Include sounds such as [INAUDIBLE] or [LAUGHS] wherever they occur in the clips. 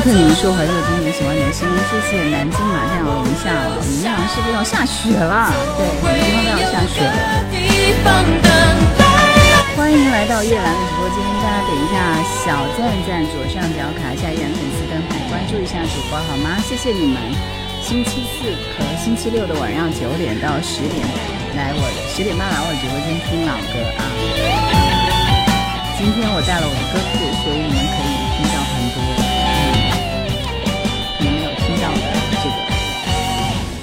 奥特尼说怀旧经典，喜欢你的声音，谢谢。南京马上要零下了，我们那是不是要下雪了？对，我们地方都要下雪了。欢迎来到叶兰的直播间，大家点一下小赞赞，左上角卡一下叶兰粉丝灯牌，关注一下主播好吗？谢谢你们。星期四和星期六的晚上九点到十点来我的十点半来我直播间听老歌啊。今天我带了我的歌库，所以你们可以听到很多。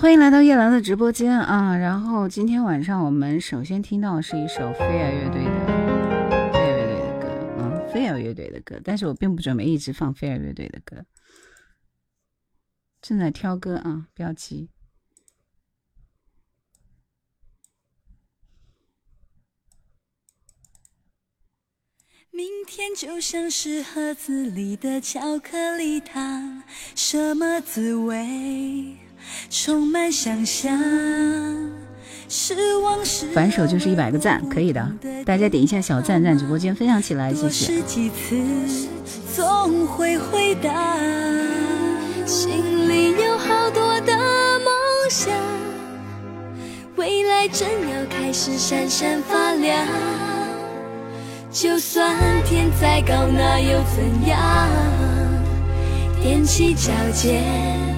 欢迎来到叶兰的直播间啊！然后今天晚上我们首先听到的是一首飞儿乐队的飞儿乐队的歌，嗯，飞儿乐队的歌，但是我并不准备一直放飞儿乐队的歌，正在挑歌啊，不要急。明天就像是盒子里的巧克力糖，什么滋味？充满想象，反手就是一百个赞，可以的。大家点一下小赞，赞直播间分享起来，谢谢。总会回答，心里有好多的梦想，未来正要开始闪闪发亮。就算天再高，那又怎样？踮起脚尖。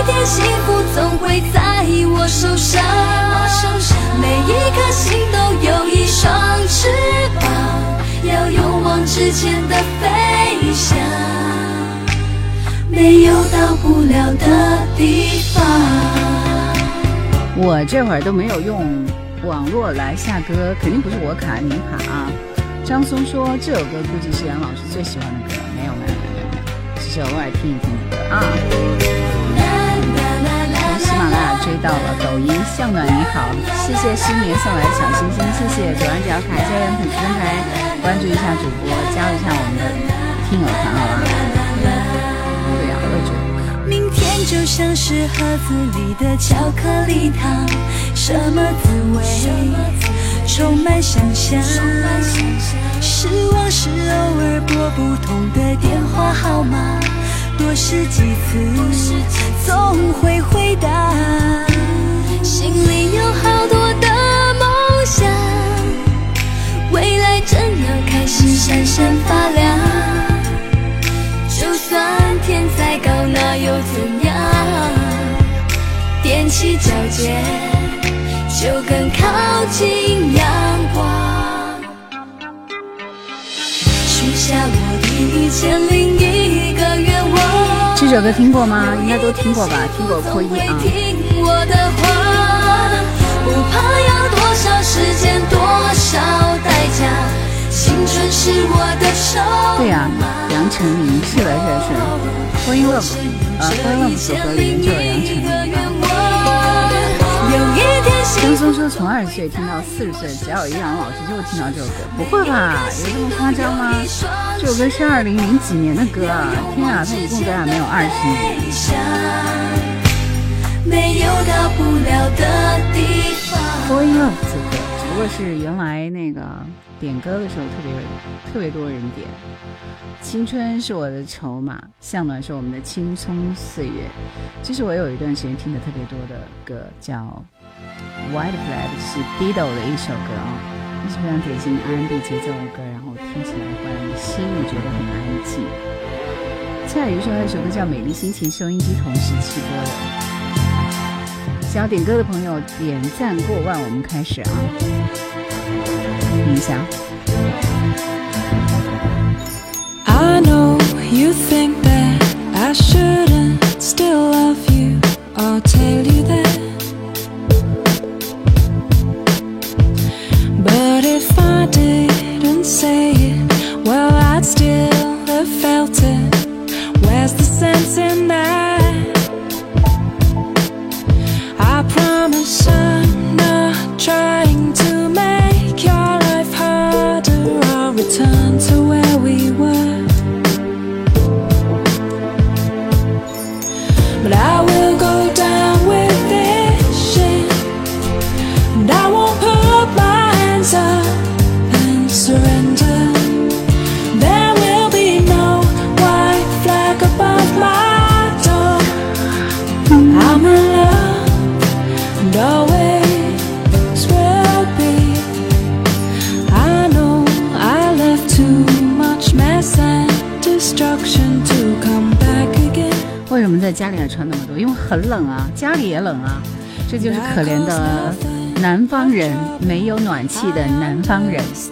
有一天幸福总会在我手上，每一颗心都有一双翅膀，要勇往直前的飞翔，没有到不了的地方。我这会儿都没有用网络来下歌，肯定不是我卡您卡啊。张松说这首歌估计是杨老师最喜欢的歌，没有没有没有没有，只是偶尔听一听的歌啊。追到了，抖音向暖你好，谢谢失眠送来的小星星，谢谢左上角卡加人粉丝牌，关注一下主播，加入一下我们的听友团好吗？对呀，我也觉得。明天就像是盒子里的巧克力糖，什么滋味？充满想象。失望是偶尔拨不通的电话号码。多试几次，总会回答。心里有好多的梦想，未来正要开始闪闪发亮。就算天再高，那又怎样？踮起脚尖，就更靠近阳光。许下我一千零一个愿。这首歌听过吗？应该都听过吧？听过扣一啊！对呀，杨丞琳是的，是的，是的，欢迎乐福，呃，欢迎乐福组合里面就有杨丞琳。张松说从二十岁听到四十岁，只要有易烊老师就会听到这首歌，不会吧？有这么夸张吗？这首歌是二零零几年的歌啊！天啊，他一共咱俩没有二十年。没有到不了的地方。播音了，只不过是原来那个点歌的时候特别特别多人点。青春是我的筹码，向暖是我们的青葱岁月。这是我有一段时间听的特别多的歌，叫《White Flag》，是 Dido 的一首歌啊，也是非常典型 R&B 节奏的歌，然后听起来会让你心里觉得很安静。蔡宇说他有首歌叫《美丽心情》，收音机同时起播的。想要点歌的朋友，点赞过万，我们开始啊！听一下。I know you think that I shouldn't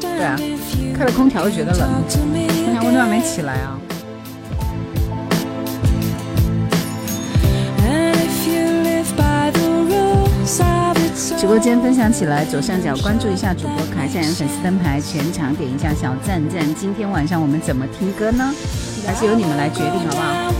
对啊，开了空调就觉得冷，空调温度还没起来啊。直播间分享起来，左上角关注一下主播，卡一下人粉丝灯牌，全场点一下小赞赞。今天晚上我们怎么听歌呢？还是由你们来决定，好不好？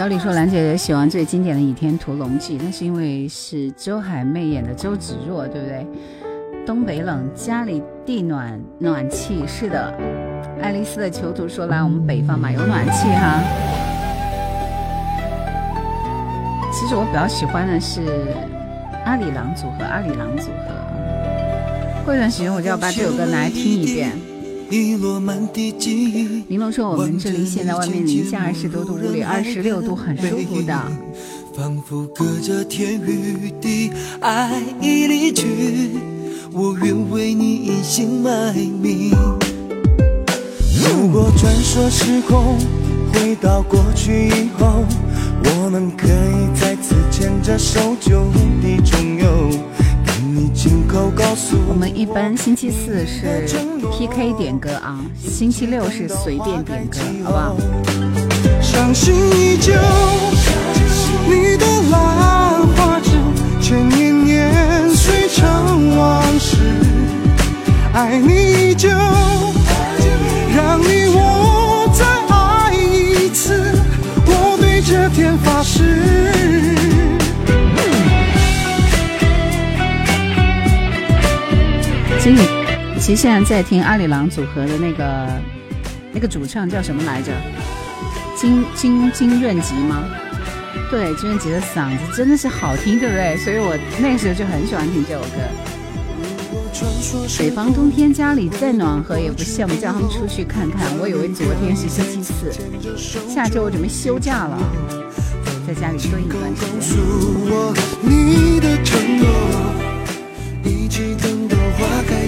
小李说：“兰姐姐喜欢最经典的《倚天屠龙记》，那是因为是周海媚演的周芷若，对不对？东北冷，家里地暖暖气，是的。爱丽丝的囚徒说：来我们北方嘛，有暖气哈。其实我比较喜欢的是阿里郎组合，阿里郎组合。过一段时间我就要把这首歌拿来听一遍。”玲珑说：“我们这里现在外面零下二十多度，屋里二十六度，很舒服的。”仿佛隔着天与地，爱已离去，我愿为你隐姓埋名。如果穿梭时空回到过去以后，我们可以再次牵着手就地重游。我们一般星期四是 PK 点歌啊，星期六是随便点歌，好不好？伤心依旧，其实，其实现在在听阿里郎组合的那个那个主唱叫什么来着？金金金润吉吗？对，金润吉的嗓子真的是好听，对不对？所以我那时候就很喜欢听这首歌。北方冬天家里再暖和也不羡慕叫他们出去看看。我以为昨天是星期四，下周我准备休假了，在家里蹲一段时间。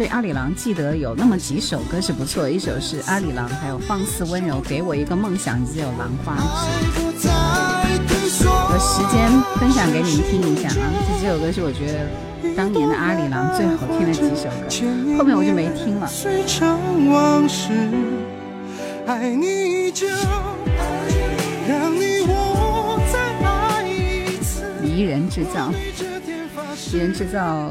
对阿里郎记得有那么几首歌是不错，一首是阿里郎，还有放肆温柔，给我一个梦想，只有兰花指。有时间分享给你们听一下啊，这几首歌是我觉得当年的阿里郎最好听的几首歌，后面我就没听了。迷人制造，迷人制造。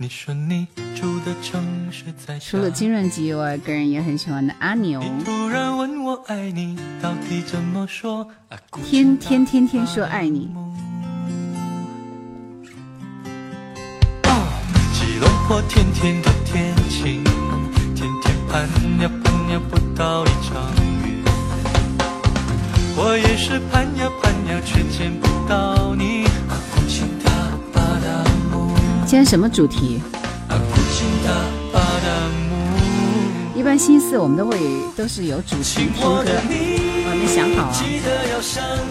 你说你住的城市在除了金润吉，我个人也很喜欢的阿牛。天天天天说爱你。吉隆坡天天的天晴，天天盼呀盼呀不到一场雨。我也是盼呀盼呀，却见不到今天什么主题？一般心思我们都会都是有主题听歌，我还没想好啊，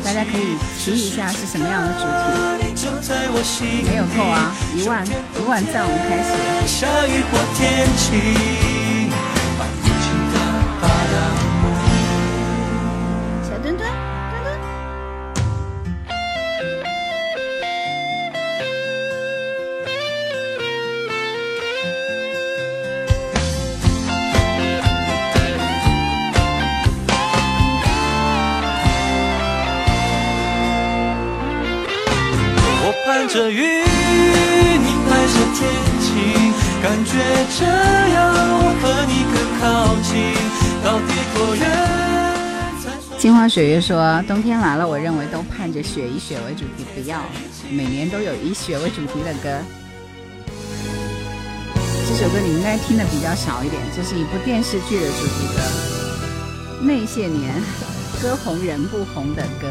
大家可以提一下是什么样的主题。没有扣啊，一万一万赞，我们开始。下雨或天晴着雨，你拍着天晴，感觉这样和你更靠近，到底多远？镜花水月说：“冬天来了，我认为都盼着雪以雪为主题，不要每年都有以雪为主题的歌。这首歌你应该听的比较少一点，这是一部电视剧的主题歌。那些年，歌红人不红的歌。”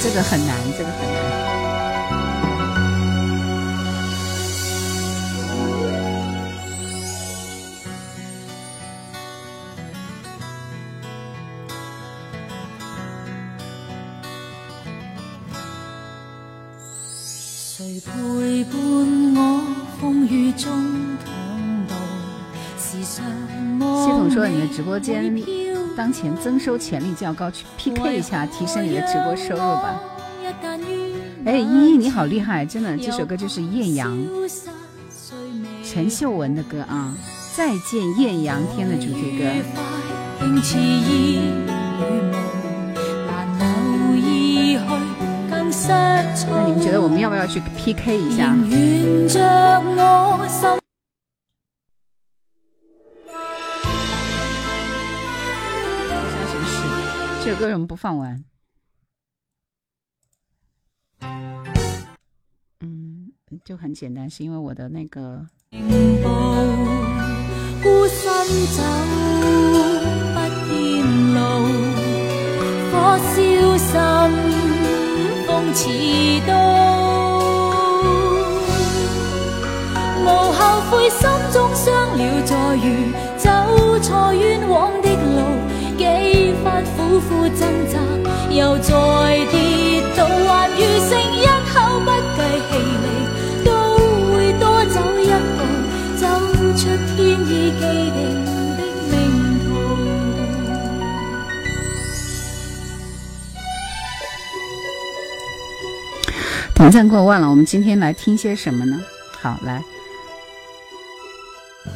这个很难，这个很难。谁陪伴我风雨中同渡？系统说你的直播间。当前增收潜力较高，去 PK 一下，提升你的直播收入吧。哎，依依你好厉害，真的，这首歌就是艳阳，陈秀文的歌啊，《再见艳阳天》的主题歌。那你们觉得我们要不要去 PK 一下？歌为什么不放完？嗯，就很简单，是因为我的那个。孤身走不见路，火烧心，风似刀。无后悔，心中伤了再遇，走错冤枉的路。苦苦挣扎，又再跌倒，还余剩一口不计气力，都会多走一步，走出天意既定的命途。点赞过万了，我们今天来听些什么呢？好，来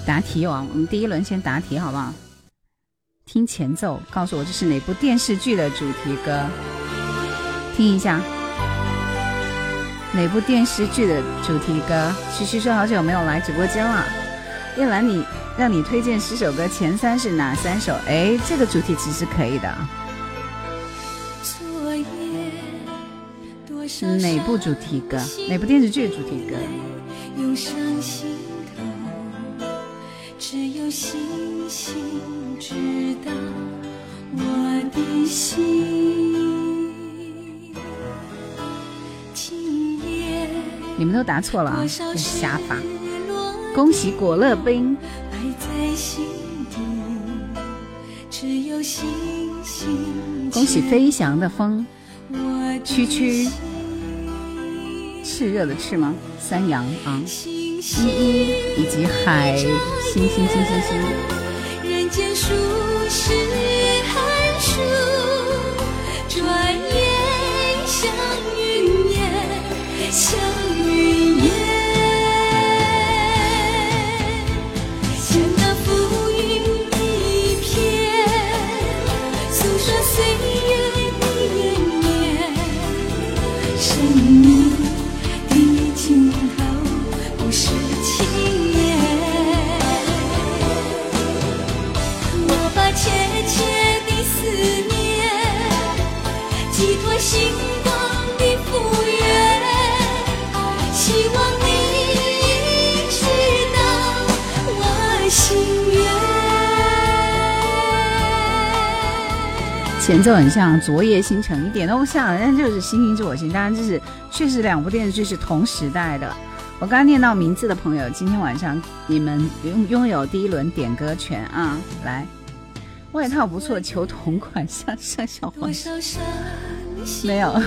答题王，我们第一轮先答题，好不好？听前奏，告诉我这是哪部电视剧的主题歌？听一下，哪部电视剧的主题歌？徐徐说好久没有来直播间了。叶兰，你让你推荐十首歌，前三是哪三首？哎，这个主题其实可以的。哪部主题歌？哪部电视剧主题歌？涌上心头，只有星星知道我的心。你们都答错了啊！这是瞎发。恭喜果乐冰。埋在心底，只有星星恭喜飞翔的风，区区炽热的炽吗？三阳啊，星依星依以及海星星星星星。前奏很像《昨夜星辰》，一点都不像，但就是《星星知我心》。当然，这是确实两部电视剧是同时代的。我刚刚念到名字的朋友，今天晚上你们拥拥有第一轮点歌权啊！来，外套不错，求同款像像小黄没 [LAUGHS] 有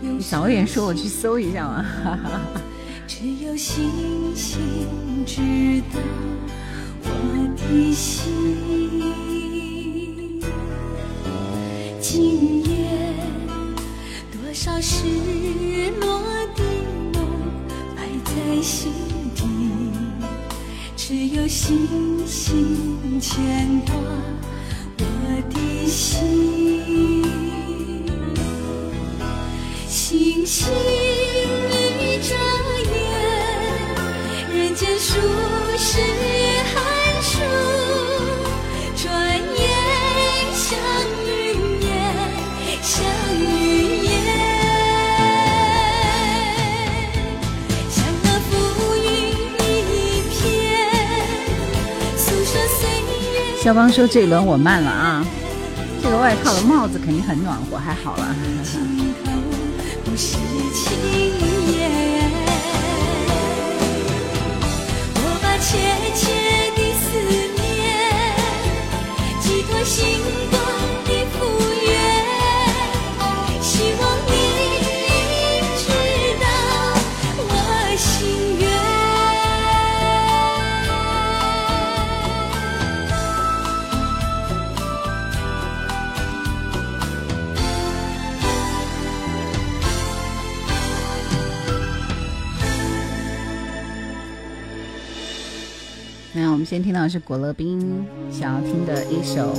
你早点说，我去搜一下嘛。哈哈哈只有星星知道我的心。今夜多少失落的梦埋在心底，只有星星牵挂我的心。星星一眨眼，人间数十寒肖邦说这一轮我慢了啊，这个外套的帽子肯定很暖和，还好了。[LAUGHS] 先听到的是果乐冰想要听的一首《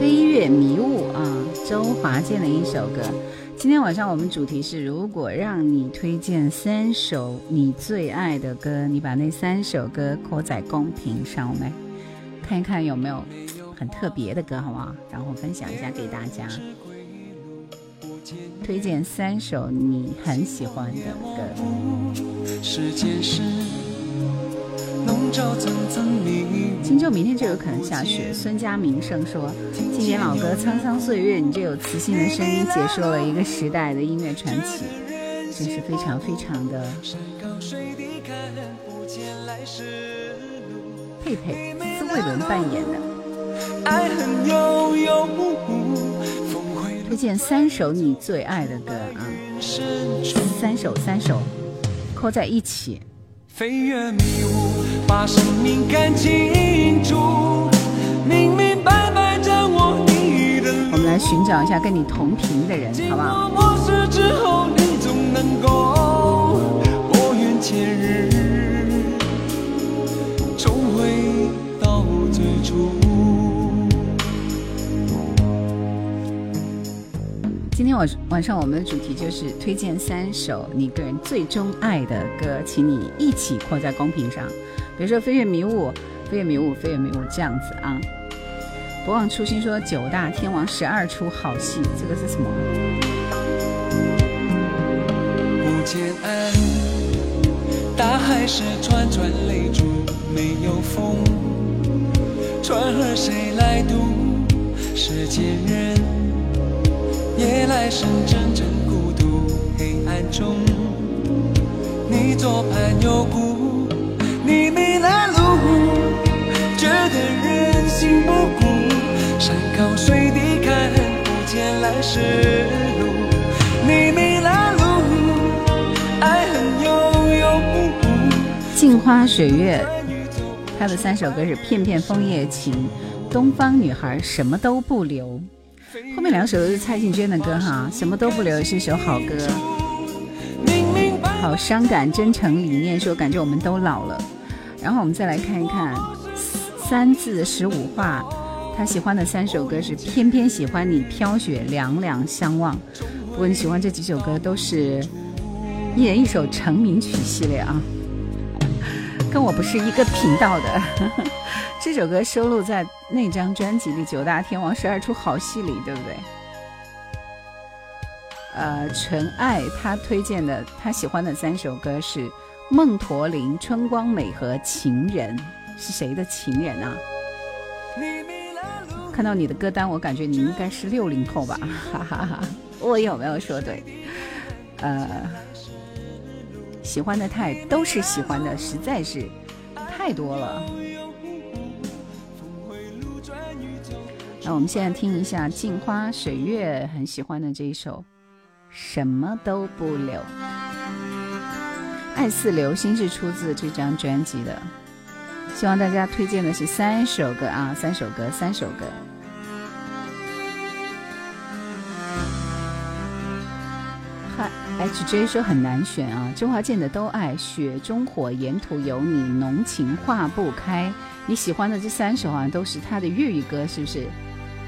飞跃迷雾》啊，周华健的一首歌。今天晚上我们主题是：如果让你推荐三首你最爱的歌，你把那三首歌扣在公屏上，我们看一看有没有很特别的歌，好不好？然后分享一下给大家。推荐三首你很喜欢的歌。荆州明天就有可能下雪。孙佳明胜说：“经典老歌《沧桑岁月》，你这有磁性的声音，解说了一个时代的音乐传奇，真是非常非常的，佩佩斯慧伦扮演的。爱恨悠悠，峰回路推荐三首你最爱的歌啊，三首三首扣在一起。飞越迷雾，把生命看清楚，明明白白掌握你的路。我们来寻找一下跟你同频的人，好不好？过漠视之后，你总能够拨云见日，重回到最初。今天晚晚上我们的主题就是推荐三首你个人最钟爱的歌，请你一起扣在公屏上。比如说《飞越迷雾》，《飞越迷雾》，《飞越迷雾》这样子啊。不忘初心说九大天王十二出好戏，这个是什么？不见岸，大海是串串泪珠，没有风，船儿谁来渡？世间人，夜来深，阵阵孤独，黑暗中，你左盼右顾，你迷了路，觉得人心不古，山高水低看不见来时路，你迷了路，爱恨悠悠无无。镜花水月，他的三首歌是《片片枫叶情》《东方女孩》，什么都不留。后面两首都是蔡幸娟的歌哈，《什么都不留》是一首好歌。好伤感，真诚理念说感觉我们都老了。然后我们再来看一看三字十五画，他喜欢的三首歌是《偏偏喜欢你》《飘雪》《两两相望》。不过你喜欢这几首歌都是一人一首成名曲系列啊，[LAUGHS] 跟我不是一个频道的。[LAUGHS] 这首歌收录在那张专辑里《九大天王十二出好戏》里，对不对？呃，纯爱他推荐的，他喜欢的三首歌是《梦驼铃》《春光美》和《情人》，是谁的情人啊？看到你的歌单，我感觉你应该是六零后吧，哈哈哈！我有没有说对？呃，喜欢的太都是喜欢的，实在是太多了。那我们现在听一下镜花水月很喜欢的这一首。什么都不留，爱似流星是出自这张专辑的。希望大家推荐的是三首歌啊，三首歌，三首歌。嗨，HJ 说很难选啊，周华健的都爱，雪中火，沿途有你，浓情化不开。你喜欢的这三首啊，都是他的粤语歌，是不是？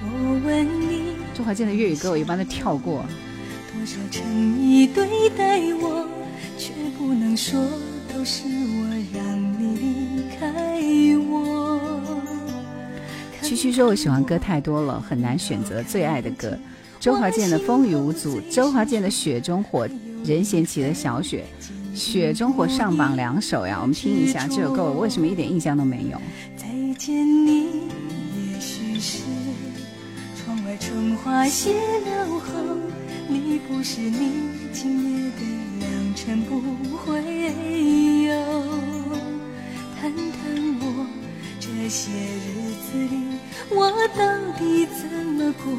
我问你，周华健的粤语歌我一般都跳过。多少诚意对待我，却不能说都是我让你离开我。区区说：“我喜欢歌太多了，很难选择最爱的歌。”周华健的《风雨无阻》，周华健的《雪中火》，任贤齐的小雪，《雪中火》上榜两首呀，我们听一下这首歌，我为什么一点印象都没有？再见你，也许是窗外春花谢了后。你不是你，今夜的良辰不会有。谈谈我这些日子里，我到底怎么过？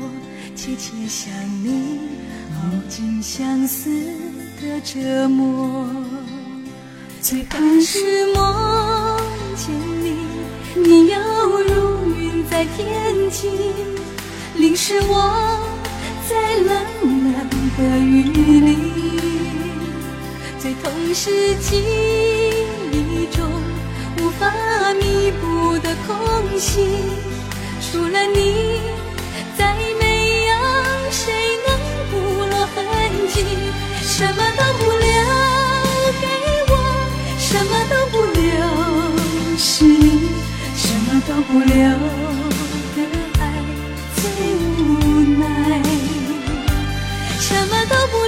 切切想你，熬尽相思的折磨。最怕是梦见你，你要如云在天际，淋湿我。在冷冷的雨里，最痛是记忆中无法弥补的空隙。除了你，再没有谁能不落痕迹。什么都不留给我，什么都不留，是你，什么都不留的爱最无奈，什么都。不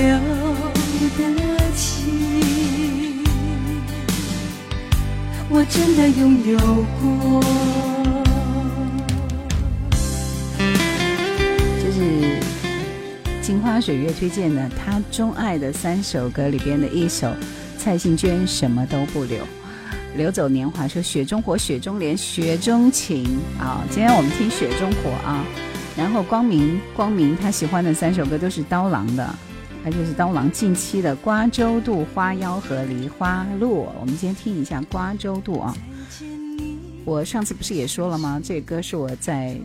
留的情，我真的拥有过。这是镜花水月推荐的他钟爱的三首歌里边的一首，蔡幸娟什么都不留，流走年华说雪中火、雪中莲、雪中情啊。今天我们听雪中火啊，然后光明光明他喜欢的三首歌都是刀郎的。它就是刀郎近期的《瓜洲渡》《花妖》和《梨花落》，我们先听一下《瓜洲渡》啊。我上次不是也说了吗？这歌是我在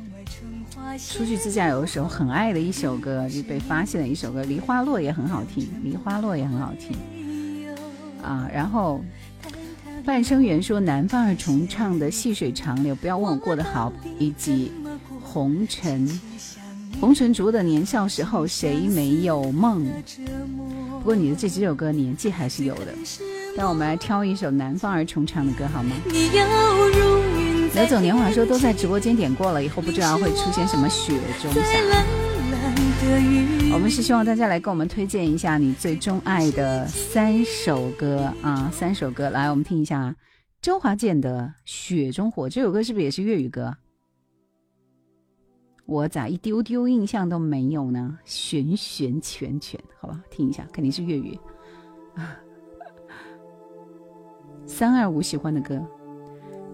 出去自驾游的时候很爱的一首歌，就被发现的一首歌。《梨花落》也很好听，《梨花落》也很好听啊。然后半生缘说南方二重唱的《细水长流》，不要问我过得好，以及红尘。红尘族的年少时候，谁没有梦？不过你的这几首歌年纪还是有的。让我们来挑一首南方儿重唱的歌好吗？刘总年华说都在直播间点过了，以后不知道会出现什么雪中下。我们是希望大家来给我们推荐一下你最钟爱的三首歌啊，三首歌来，我们听一下周华健的《雪中火》这首歌是不是也是粤语歌？我咋一丢丢印象都没有呢？旋旋全全，好吧，听一下，肯定是粤语。[LAUGHS] 三二五喜欢的歌，《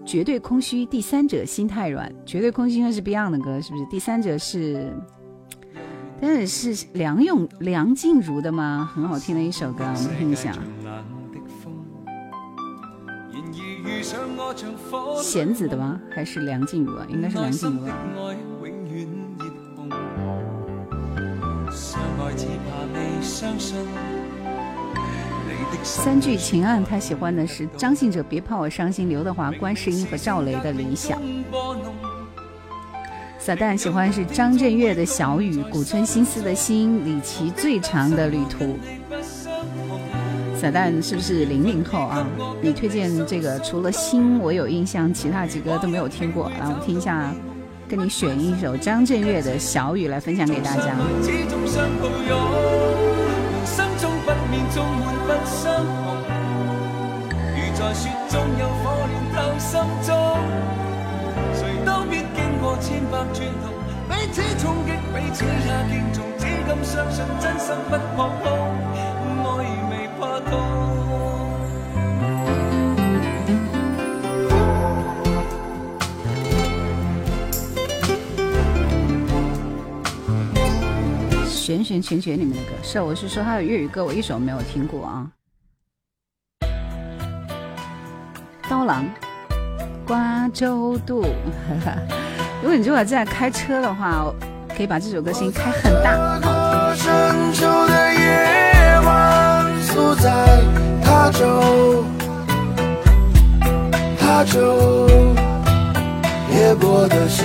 绝对空虚》。第三者心太软，《绝对空虚》应该是 Beyond 的歌，是不是？第三者是，但是是梁咏、梁静茹的吗？很好听的一首歌，我们听一下。弦子的吗？还是梁静茹啊？应该是梁静茹。三句情案，他喜欢的是张信哲《别怕我伤心》，刘德华《观世音》和赵雷的《理想》。撒旦喜欢是张震岳的《小雨》，古村新司的心，李琦最长的旅途。撒旦是不是零零后啊？你推荐这个除了心我有印象，其他几个都没有听过。来，我听一下，跟你选一首张震岳的《小雨》来分享给大家。彼此冲击，彼此也敬重，只敢相信真心不怕痛，爱未怕痛。旋旋拳拳里面的歌，是我是说他的粤语歌，我一首没有听过啊。刀郎，瓜州渡。[LAUGHS] 如果你如果在开车的话，可以把这首歌声音开很大。深秋的夜晚，宿在他州，他州，夜泊的小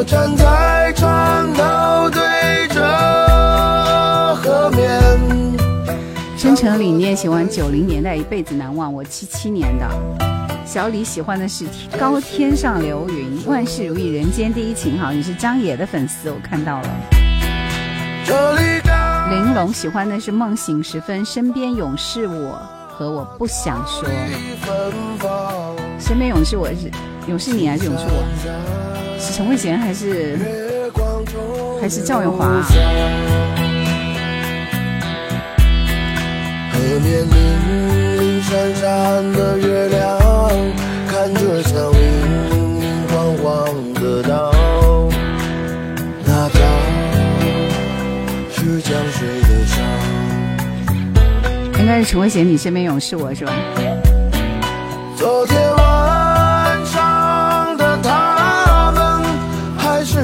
我站在船头对着。真诚理念喜欢九零年代，一辈子难忘。我七七年的，小李喜欢的是高天上流云，万事如意，人间第一情。好，你是张野的粉丝，我看到了。玲珑喜欢的是梦醒时分，身边勇士我和我不想说。身边勇士我是 [LAUGHS] 勇士你还是勇士我？是陈慧娴还是还是赵咏华？河面粼粼闪闪的月亮，看着像明明晃晃的岛，那岛是江水的伤。应该是陈慧娴，你身边勇士我是吧？昨天。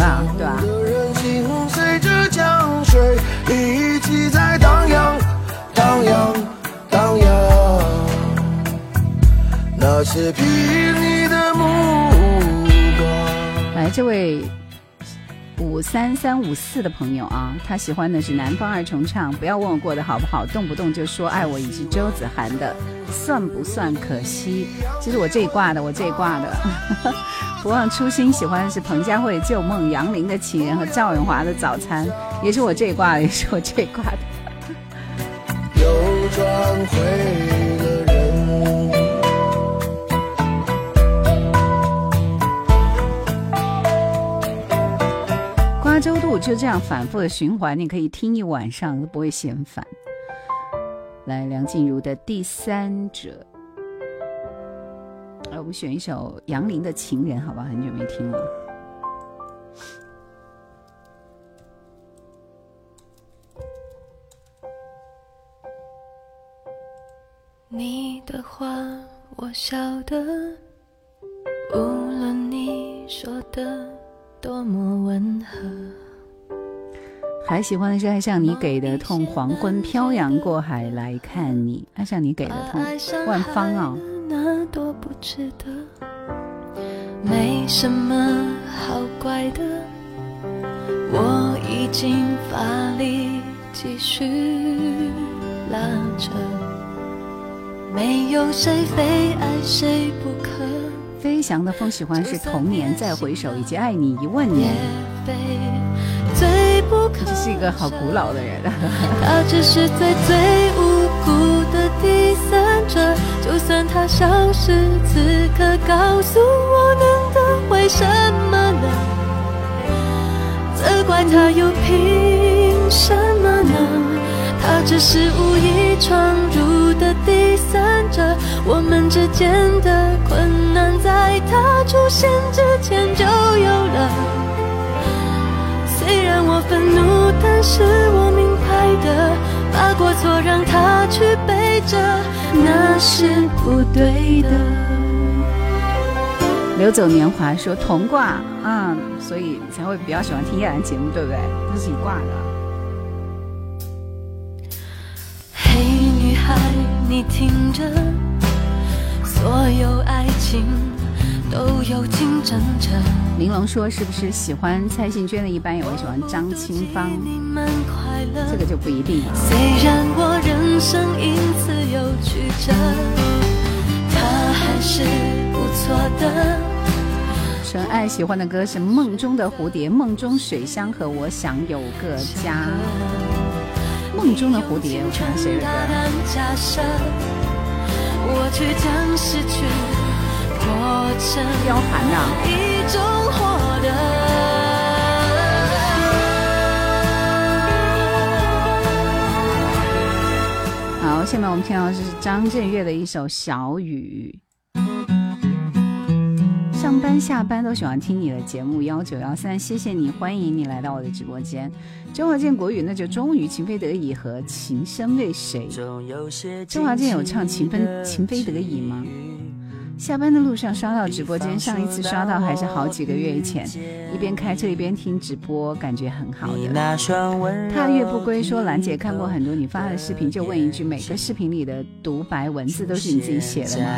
许茹芸吧，对吧？来，这位三三五四的朋友啊，他喜欢的是南方二重唱，不要问我过得好不好，动不动就说爱我，以及周子涵的算不算可惜？这是我这一挂的，我这一挂的。[LAUGHS] 不忘初心，喜欢的是彭佳慧《旧梦》，杨林的情人和赵咏华的早餐，也是我这一挂的，也是我这一挂的。又转回。周度就这样反复的循环你可以听一晚上都不会嫌烦来梁静茹的第三者来我们选一首杨林的情人好吧很久没听了你的话我晓得无论你说的多么温和。还喜欢的是爱上你给的痛，黄昏漂洋过海来看你，爱上你给的痛，万芳啊。那多不值得，没什么好怪的，我已经发力继续拉扯，没有谁非爱谁不可。飞翔的风喜欢是童年再回首，以及爱你一万年。这是一个好古老的人。[LAUGHS] 他只是最最无辜的第三者，就算他消失，此刻告诉我能得回什么呢？责怪他又凭什么呢？他只是无意闯入的第三者，我们之间的困难在他出现之前就有了。虽然我愤怒，但是我明白的，把过错让他去背着，那是不对的。流走年华说同挂，嗯，所以才会比较喜欢听叶兰节目，对不对？都是一挂的。你听着，所有爱情。都有竞争者。玲珑说：“是不是喜欢蔡幸娟的，一般也会喜欢张清芳？这个就不一定。”虽然我人生因此有曲折，他还是不错的。纯爱喜欢的歌是《梦中的蝴蝶》，《梦中水乡》和《我想有个家》。梦中的蝴蝶，我看谁的歌？貂蝉呐。好，下面我们听到的是张震岳的一首《小雨》。上班下班都喜欢听你的节目幺九幺三，谢谢你，欢迎你来到我的直播间。周华健国语那就终于情非得已和情深为谁？周华健有唱情分情非得已吗？下班的路上刷到直播间，上一次刷到还是好几个月以前，一边开车一边听直播，感觉很好的。踏月不归说兰姐看过很多你发的视频，就问一句，每个视频里的独白文字都是你自己写的吗？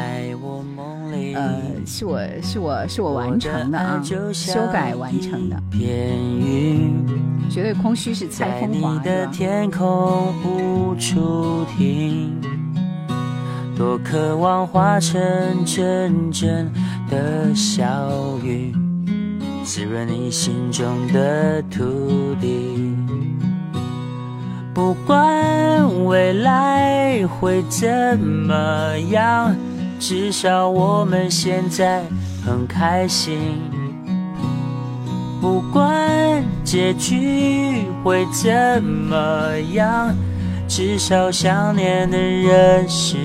呃，是我是我是我完成的啊，修改完成的。绝对空虚是蔡枫华的。多渴望化成阵阵的小雨，滋润你心中的土地。不管未来会怎么样，至少我们现在很开心。不管结局会怎么样。至少想念的人是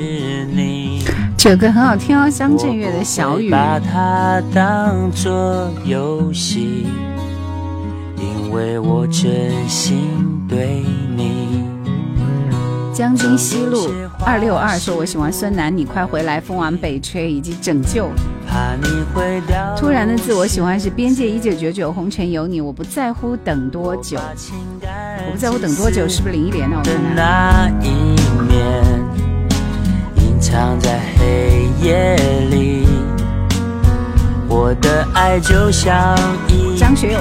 你。这首歌很好听哦，张震岳的小雨。把它当作游戏，因为我真心对你。江津西路二六二说：“我喜欢孙楠，你快回来，风往北吹，以及拯救。”突然的自我喜欢是边界一九九九，红尘有你，我不在乎等多久，我不在乎等多久，是不是林忆莲呢？我看看。隐藏在黑夜里，我的爱就像一张学友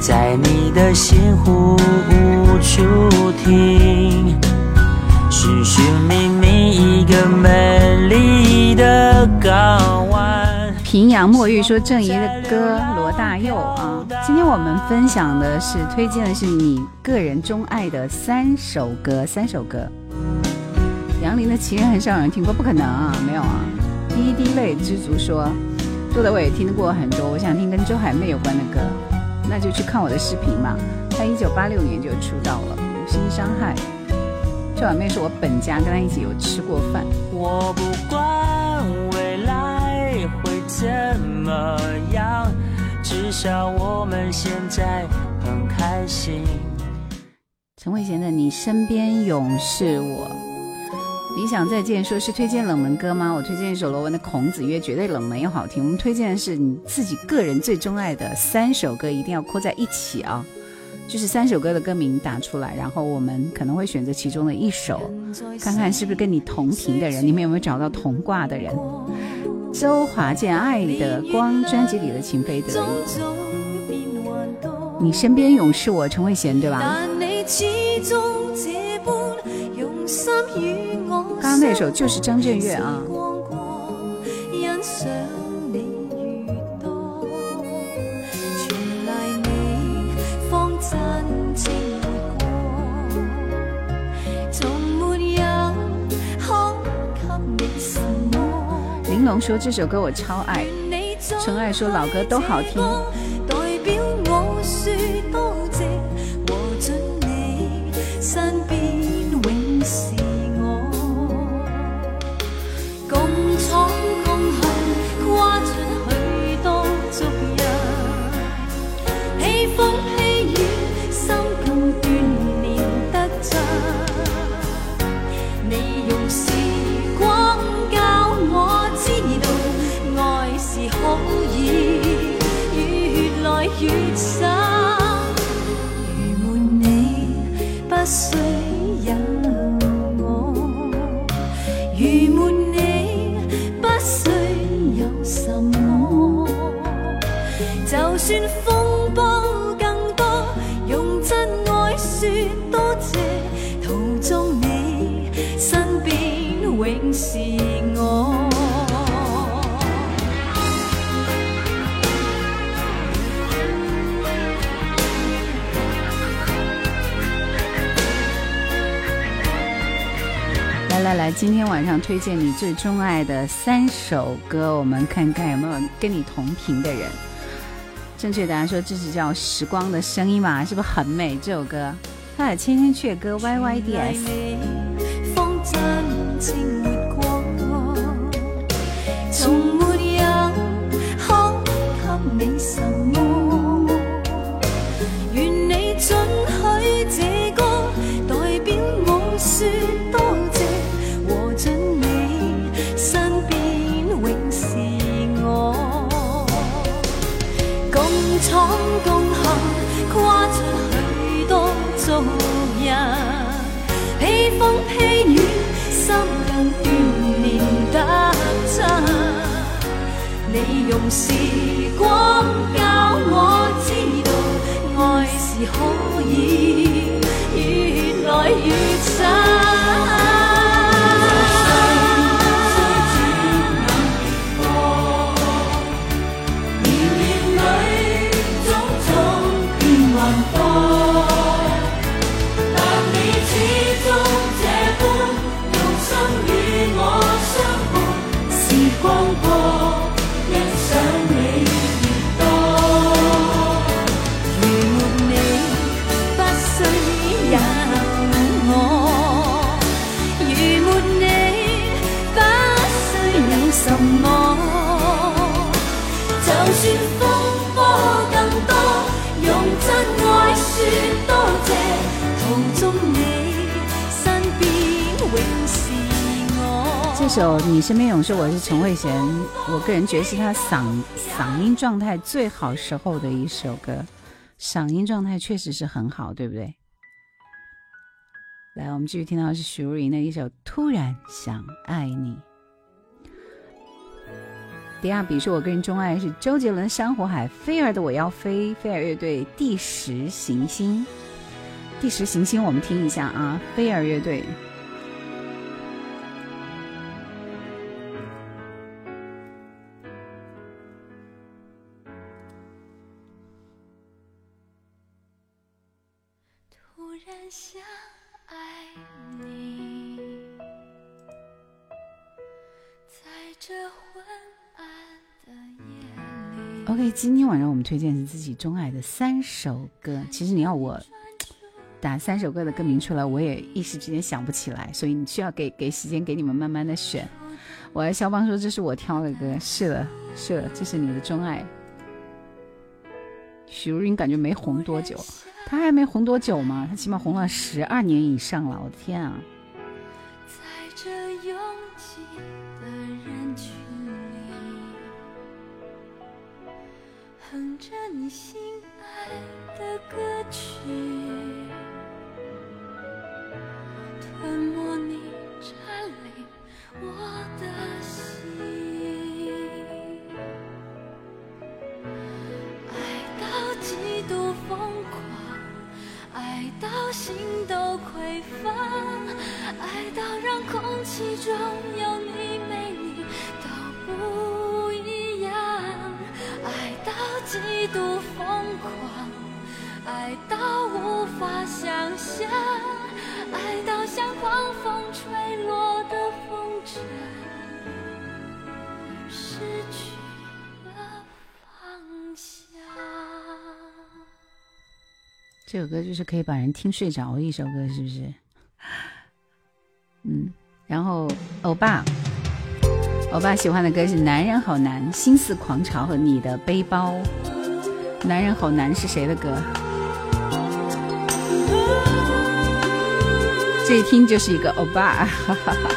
在你的心湖无处停，寻寻觅觅一个美丽的港湾。平阳墨玉说郑怡的歌罗大佑啊，今天我们分享的是推荐的是你个人钟爱的三首歌，三首歌。杨林的情人很少有人听过，不可能啊，没有啊。第一滴泪知足说，杜德伟听过很多，我想听跟周海媚有关的歌。那就去看我的视频嘛。他一九八六年就出道了，《无心伤害》。这碗面是我本家，跟他一起有吃过饭。我不管未来会怎么样，至少我们现在很开心。陈慧娴的《你身边永是我》，理想再见，说是推荐冷门歌吗？我推荐一首罗文的《孔子曰》，绝对冷门又好听。我们推荐的是你自己个人最钟爱的三首歌，一定要扣在一起啊！就是三首歌的歌名打出来，然后我们可能会选择其中的一首，看看是不是跟你同频的人，你们有没有找到同挂的人？周华健《爱的光》专辑里的《情非得已》，你身边永是我，陈慧娴对吧？刚刚那首就是张震岳啊。说这首歌我超爱，纯爱说老歌都好听。晚上推荐你最钟爱的三首歌，我们看看有没有跟你同频的人。正确答案说这是叫《时光的声音》嘛？是不是很美？这首歌，它的《千千阙歌》Y Y D S。你首《你身边勇士》，我是陈慧娴，我个人觉得是她嗓嗓音状态最好时候的一首歌，嗓音状态确实是很好，对不对？来，我们继续听到是许茹芸的一首《突然想爱你》。第二笔是我个人钟爱是周杰伦《珊瑚海》，飞儿的我要飞，飞儿乐队《第十行星》，第十行星，我们听一下啊，飞儿乐队。想爱你，在这昏暗的夜 OK，今天晚上我们推荐是自己钟爱的三首歌。其实你要我打三首歌的歌名出来，我也一时之间想不起来，所以你需要给给时间给你们慢慢的选。我的肖邦说这是我挑的歌，是的，是的，这是你的钟爱。许茹芸感觉没红多久，他还没红多久嘛，他起码红了十二年以上了，我的天啊！在这拥挤的人群里，哼着你心爱的歌曲，吞没你占领我。到心都匮乏，爱到让空气中有你没你都不一样，爱到极度疯狂，爱到无法想象，爱到像狂风吹落的风筝，失去。这首歌就是可以把人听睡着的一首歌，是不是？嗯，然后欧巴，欧巴喜欢的歌是《男人好难》《心似狂潮》和《你的背包》。男人好难是谁的歌？这一听就是一个欧巴，哈哈哈。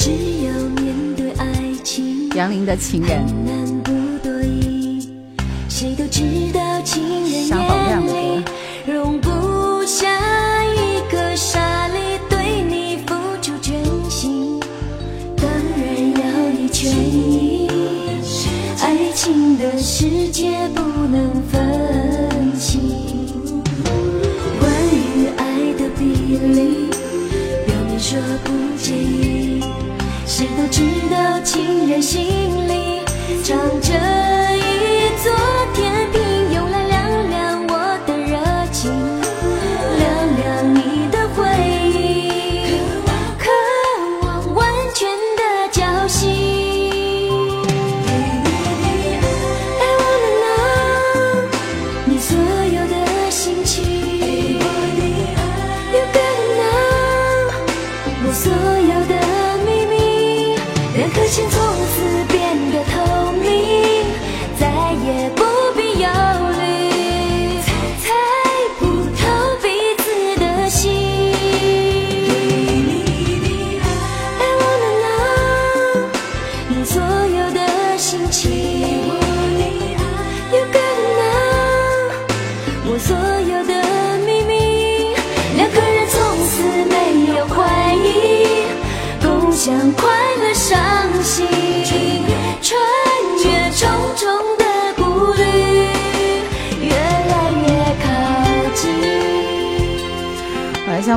只有面对爱情，杨林的情人。谁都知情的世界不能分清，关于爱的比例，表面说不介意，谁都知道情人心里藏着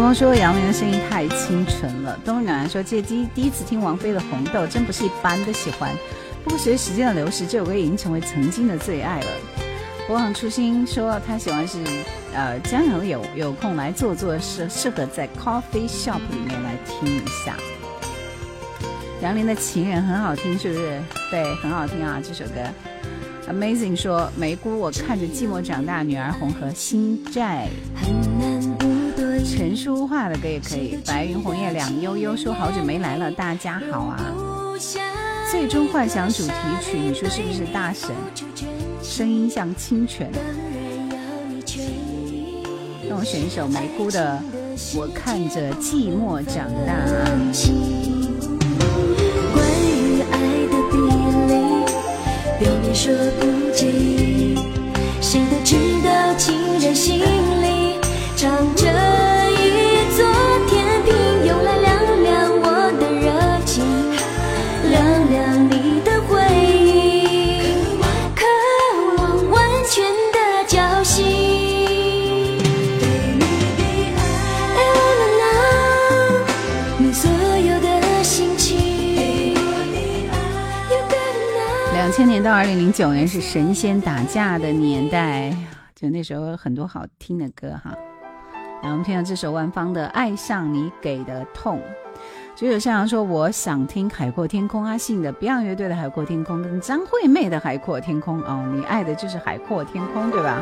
后来肖峰说杨林的声音太清纯了。东日奶奶说借机第一次听王菲的《红豆》，真不是一般的喜欢。不过随着时间的流逝，这首歌已经成为曾经的最爱了。博望初心说他喜欢是呃江友有有空来做做，适适合在 coffee shop 里面来听一下。杨林的情人很好听，是不是？对，很好听啊，这首歌。Amazing 说梅姑，我看着寂寞长大，女儿红和心债。陈淑桦的歌也可以。白云红叶两悠悠说好久没来了，大家好啊！最终幻想主题曲，你说是不是大神？声音像清泉。让我选一首梅姑的《我看着寂寞长大》。关于爱的比例，表面说到二零零九年是神仙打架的年代，就那时候很多好听的歌哈。来，我们听到这首万芳的《爱上你给的痛》。就有向阳说：“我想听《海阔天空》，阿信的 Beyond 乐队的《海阔天空》跟张惠妹的《海阔天空》哦，你爱的就是《海阔天空》对吧？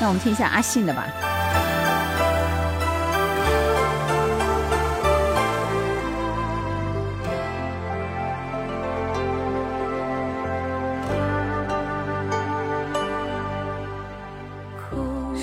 那我们听一下阿信的吧。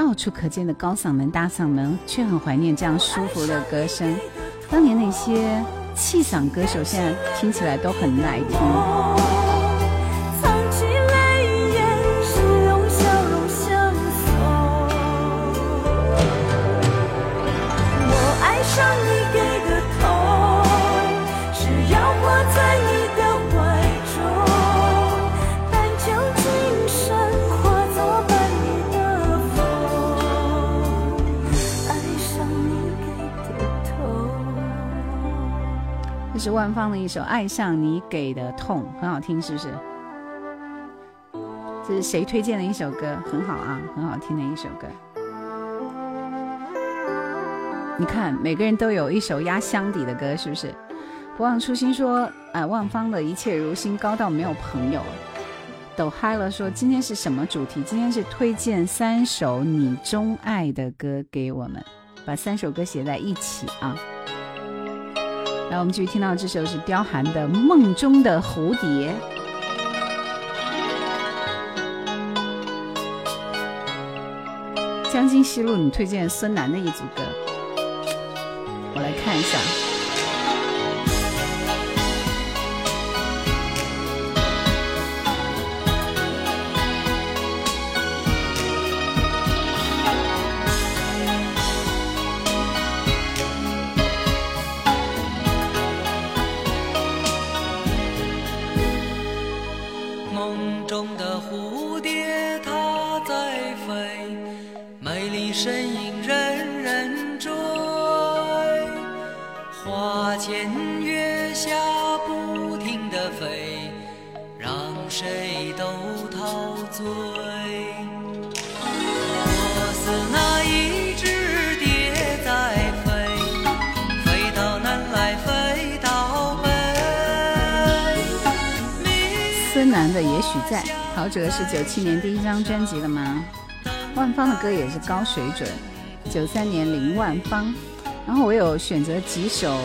到处可见的高嗓门、大嗓门，却很怀念这样舒服的歌声。当年那些气嗓歌手，现在听起来都很耐听。”是万芳的一首《爱上你给的痛》，很好听，是不是？这是谁推荐的一首歌？很好啊，很好听的一首歌。你看，每个人都有一首压箱底的歌，是不是？不忘初心说：“啊，万芳的一切如新，高到没有朋友。”抖嗨了说：“今天是什么主题？今天是推荐三首你钟爱的歌给我们，把三首歌写在一起啊。”来，我们继续听到这首是刁寒的《梦中的蝴蝶》。江津西路，你推荐孙楠的一组歌，我来看一下。也许在陶喆是九七年第一张专辑了吗？万芳的歌也是高水准。九三年林万芳，然后我有选择几首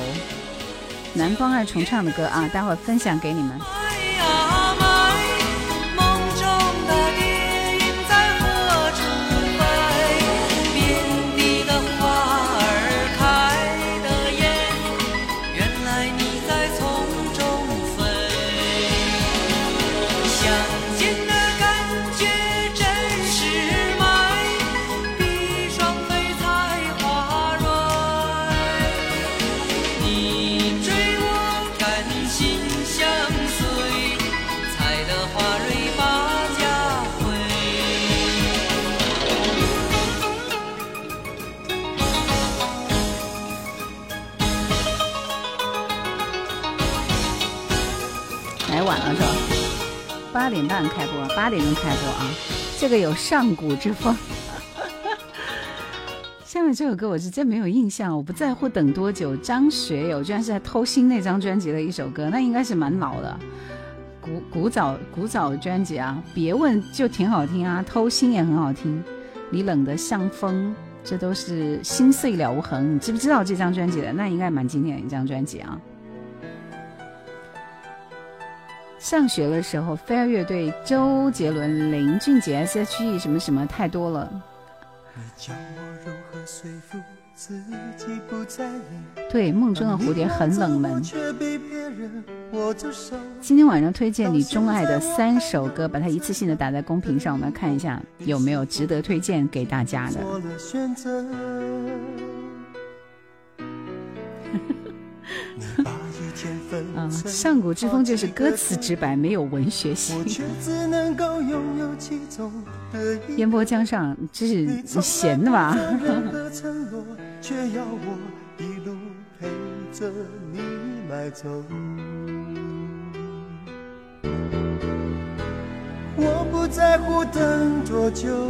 南方二重唱的歌啊，待会儿分享给你们。八点半开播，八点钟开播啊！这个有上古之风。[LAUGHS] 下面这首歌我是真没有印象，我不在乎等多久。张学友居然是在偷心那张专辑的一首歌，那应该是蛮老的，古古早古早专辑啊。别问就挺好听啊，偷心也很好听。你冷得像风，这都是心碎了无痕。你知不知道这张专辑的？那应该蛮经典的一张专辑啊。上学的时候，飞儿乐队、周杰伦、林俊杰、S.H.E 什么什么太多了。对，梦中的蝴蝶很冷门。今天晚上推荐你钟爱的三首歌，把它一次性的打在公屏上，我们来看一下有没有值得推荐给大家的。[LAUGHS] 嗯，上古之风就是歌词直白，没有文学性。烟波江上，这是闲的吧？我不在乎等多久，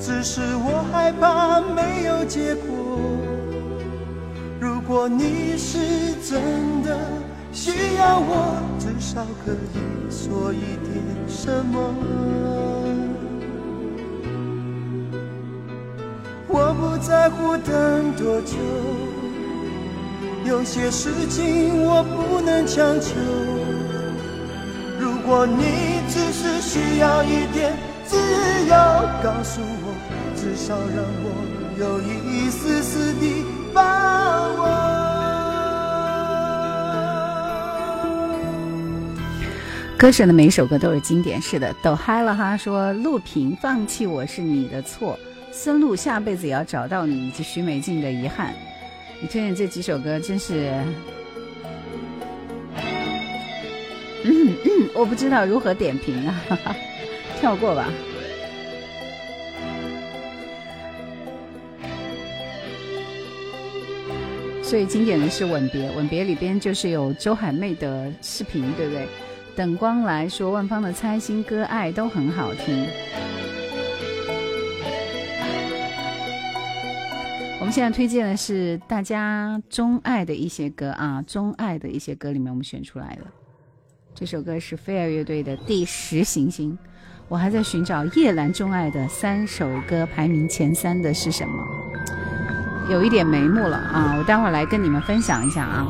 只是我害怕没有结果。果你是真的需要我，至少可以说一点什么。我不在乎等多久，有些事情我不能强求。如果你只是需要一点自由，告诉我，至少让我有一丝丝的把握。歌神的每一首歌都是经典，是的，抖嗨了哈！说陆平放弃我是你的错，孙露下辈子也要找到你，以及徐美静的遗憾。你推荐这几首歌真是，嗯嗯，我不知道如何点评啊，[LAUGHS] 跳过吧。最经典的是《吻别》，《吻别》里边就是有周海媚的视频，对不对？等光来说，万芳的《猜心歌》《爱》都很好听。我们现在推荐的是大家钟爱的一些歌啊，钟爱的一些歌里面我们选出来的。这首歌是飞儿乐队的《第十行星》。我还在寻找叶兰钟爱的三首歌排名前三的是什么？有一点眉目了啊！我待会儿来跟你们分享一下啊。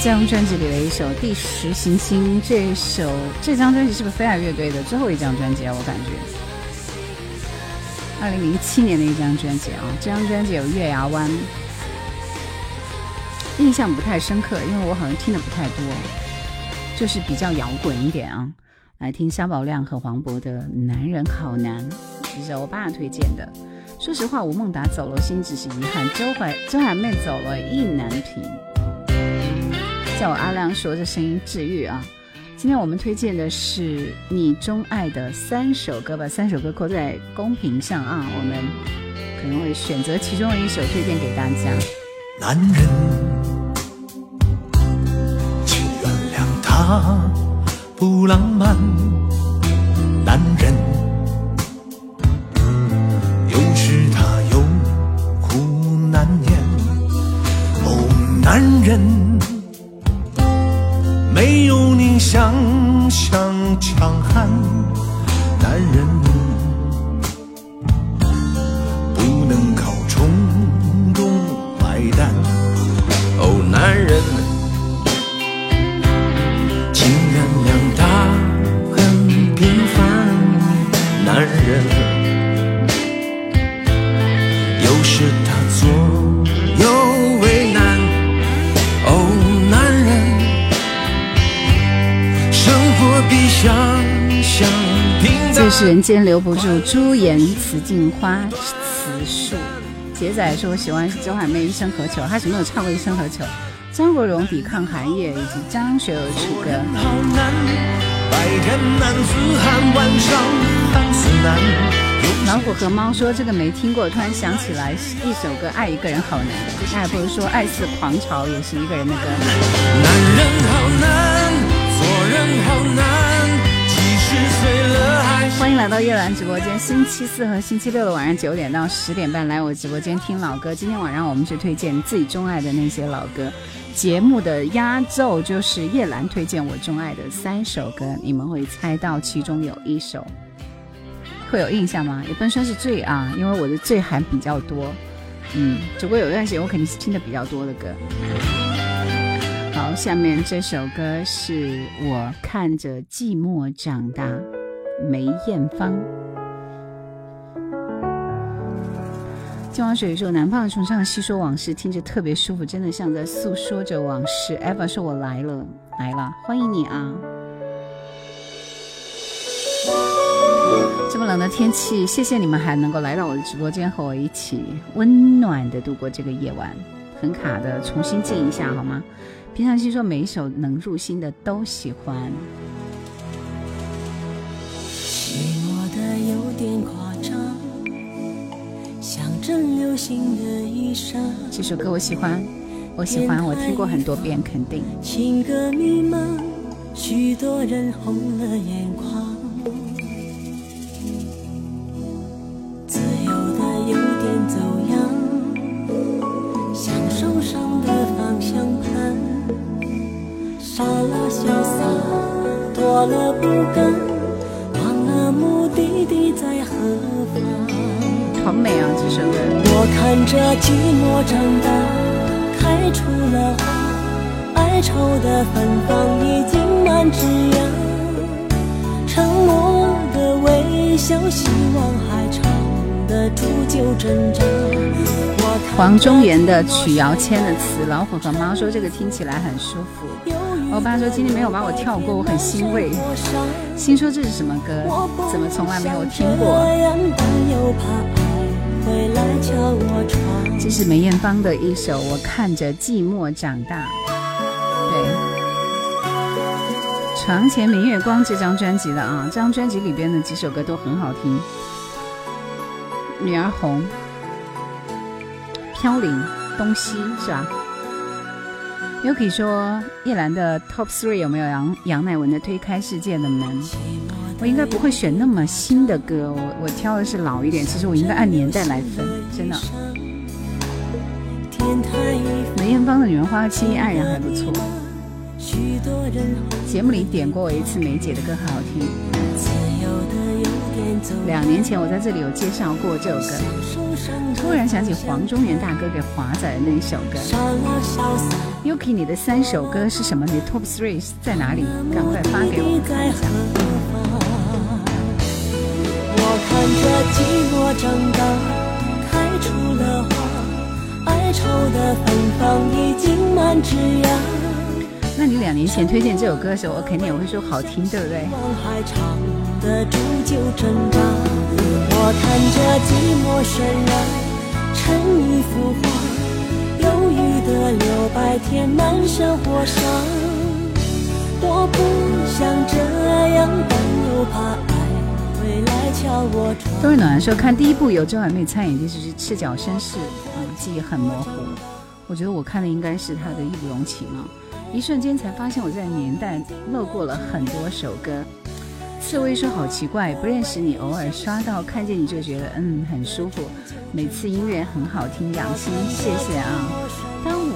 这张专辑里的一首《第十行星》，这首这张专辑是不是飞儿乐队的最后一张专辑啊？我感觉，二零零七年的一张专辑啊。这张专辑有《月牙湾》，印象不太深刻，因为我好像听的不太多，就是比较摇滚一点啊。来听沙宝亮和黄渤的《男人好难》，这是我爸推荐的。说实话，吴孟达走了，心只是遗憾；周怀周海媚走了，意难平。叫我阿亮说，这声音治愈啊！今天我们推荐的是你钟爱的三首歌，把三首歌扣在公屏上啊！我们可能会选择其中的一首推荐给大家。男人，请原谅他不浪漫。男人，有时他有苦难言。哦，男人。没有你想象强悍，男人是人间留不住，朱颜辞镜花辞树。杰仔说喜欢周海媚《一生何求》，他有没有唱过《一生何求》？张国荣抵抗寒夜以及张学友出歌。老虎和猫说这个没听过，突然想起来一首歌《爱一个人好难》，那还不如说《爱似狂潮》也是一个人的歌。男人好难，来到叶兰直播间，星期四和星期六的晚上九点到十点半来我直播间听老歌。今天晚上我们是推荐自己钟爱的那些老歌。节目的压轴就是叶兰推荐我钟爱的三首歌，你们会猜到其中有一首会有印象吗？也不能说是最啊，因为我的最还比较多，嗯，只不过有段时间我肯定是听的比较多的歌。好，下面这首歌是我看着寂寞长大，梅艳芳。金王水说：“南方的重唱细说往事，听着特别舒服，真的像在诉说着往事。”Eva 说：“我来了，来了，欢迎你啊！这么冷的天气，谢谢你们还能够来到我的直播间和我一起温暖的度过这个夜晚。很卡的，重新静一下好吗？平常心说每一首能入心的都喜欢。寂寞的有点夸张，像阵流星的衣裳。这首歌我喜欢，我喜欢，我听过很多遍，肯定。情歌迷茫，许多人红了眼眶。自由的有点走样，像受伤的方向盘，傻了潇洒，多了不甘，好美啊，这首歌。我看着寂寞长大，开出了花，哀愁的芬芳已经满枝桠。沉默的微笑，希望还藏得住旧挣扎。我黄中原的曲瑶谦的词，老虎和猫说这个听起来很舒服。欧巴说今天没有把我跳过，我很欣慰。心说这是什么歌？怎么从来没有听过？这是梅艳芳的一首《我看着寂寞长大》。对，《床前明月光》这张专辑的啊，这张专辑里边的几首歌都很好听。女儿红、飘零、东西是吧？Yuki 说叶兰的 Top Three 有没有杨杨乃文的《推开世界的门》？我应该不会选那么新的歌，我我挑的是老一点。其实我应该按年代来分，真的。梅艳芳的《女人花》和《轻易爱人》还不错。节目里点过我一次梅姐的歌，很好听。两年前我在这里有介绍过这首歌，突然想起黄中原大哥给华仔的那一首歌。Yuki，你的三首歌是什么？你 Top Three 在哪里？赶快发给我看一下。我看着寂寞长大，开出了花，哀愁的芬芳已经满枝桠。那你两年前推荐这首歌的时候，我肯定也会说好听，对不对？我看着寂寞渲染成一幅画，忧郁的留白填满。我不想这样，但又怕爱会来敲我窗。冬日暖说看第一部有周海媚参演的就是《赤脚绅士》，啊、记忆很模糊。我觉得我看的应该是他的《义不容情》啊。一瞬间才发现我在年代漏过了很多首歌。刺猬说好奇怪，不认识你，偶尔刷到看见你就觉得嗯很舒服。每次音乐很好听，养心，谢谢啊。端午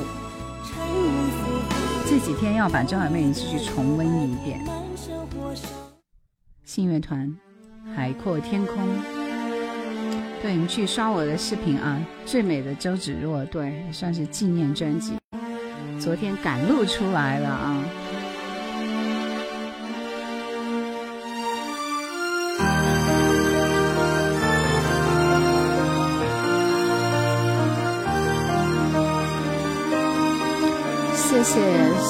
这几天要把周海媚继续重温一遍。信乐团，海阔天空。对，你去刷我的视频啊，最美的周芷若，对，算是纪念专辑。昨天赶路出来了啊！谢谢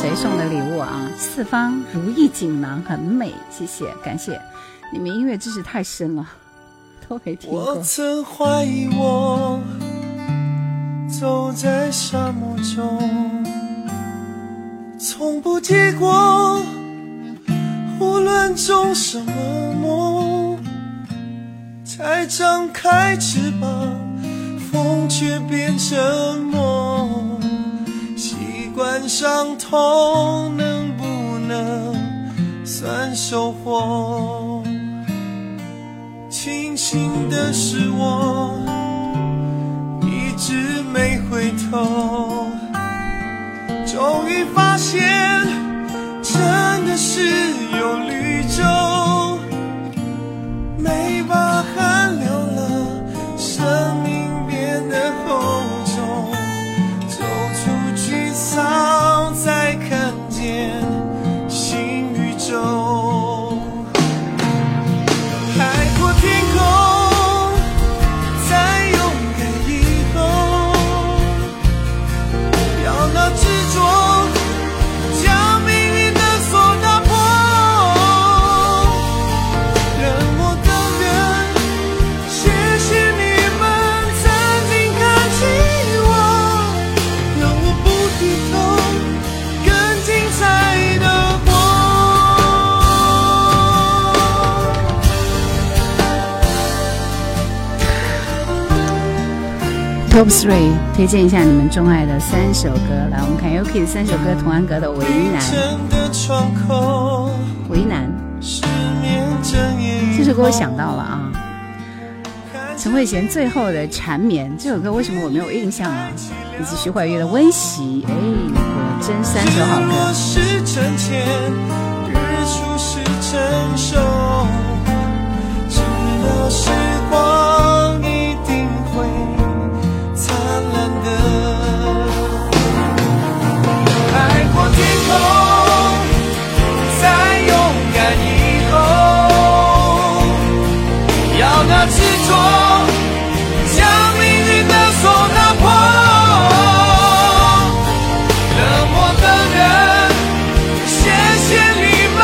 谁送的礼物啊？四方如意锦囊很美，谢谢，感谢你们音乐知识太深了，[LAUGHS] 都没听过。我曾怀疑我走在沙漠中，从不结果，无论种什么梦，才张开翅膀，风却变沉默。习惯伤痛，能不能算收获？庆幸的是我一直没回头，终于发现真的是有绿洲，Top Three 推荐一下你们钟爱的三首歌，来，我们看 Yuki 的三首歌，童安格的《为难》，为难。这首歌我想到了啊，陈慧娴最后的缠绵这首歌为什么我没有印象啊？以及徐怀钰的温习，哎，果真三首好日落歌。那执着，将命运的锁打破。冷漠的人，谢谢你们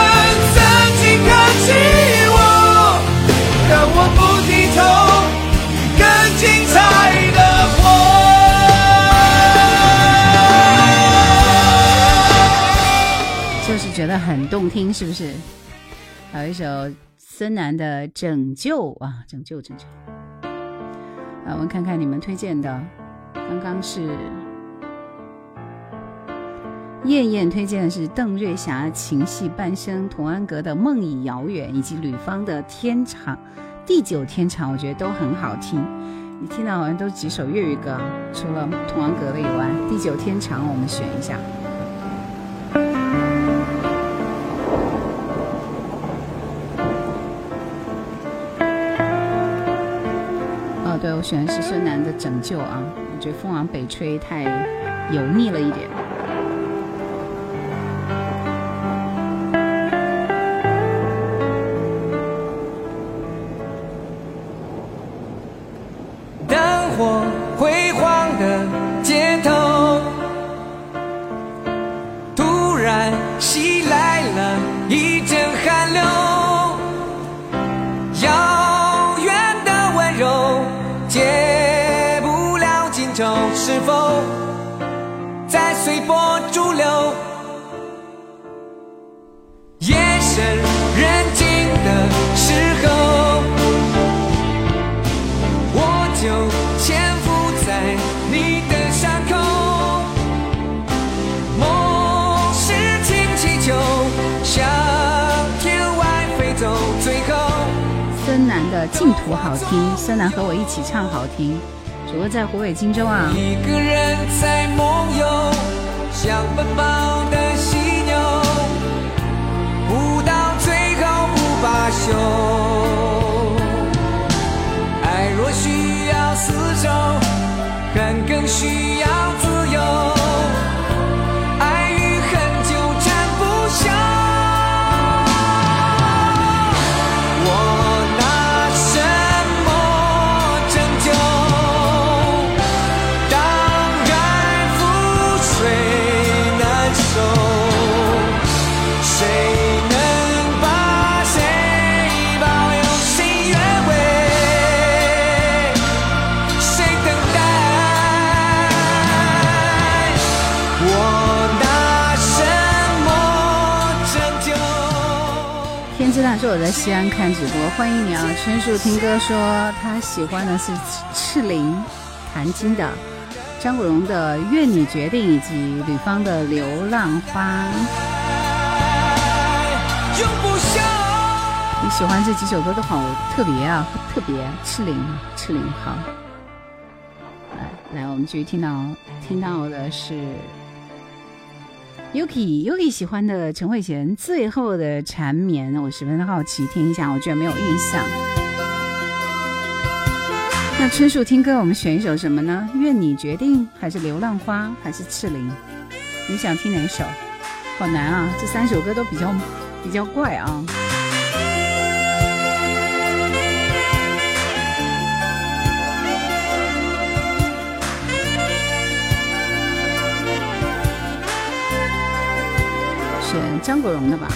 曾经看起我，让我不低头，更精彩的活。就是觉得很动听，是不是？还有一首孙楠的《拯救》啊，拯救，拯救。啊，我们看看你们推荐的，刚刚是燕燕推荐的是邓瑞霞情系半生，童安格的《梦已遥远》，以及吕方的《天长》《地久天长》，我觉得都很好听。你听到好像都几首粤语歌，除了童安格的以外，《地久天长》我们选一下。我选的是孙楠的《拯救》啊，我觉得《风往北吹》太油腻了一点。净土》好听，孙楠和我一起唱好听。主播在湖北荆州啊，一个人在梦游，像奔跑的犀牛，不到最后不罢休。爱若需要厮守，恨更需要自由。我在西安看直播，欢迎你啊！春树听歌说他喜欢的是赤灵弹金的张国荣的《愿你决定》以及吕方的《流浪花》。你喜欢这几首歌都好特别啊，特别赤灵赤灵好。来来，我们继续听到听到的是。Yuki Yuki 喜欢的陈慧娴最后的缠绵，我十分的好奇，听一下，我居然没有印象。那春树听歌，我们选一首什么呢？愿你决定，还是流浪花，还是赤伶？你想听哪首？好难啊，这三首歌都比较比较怪啊。张国荣的吧。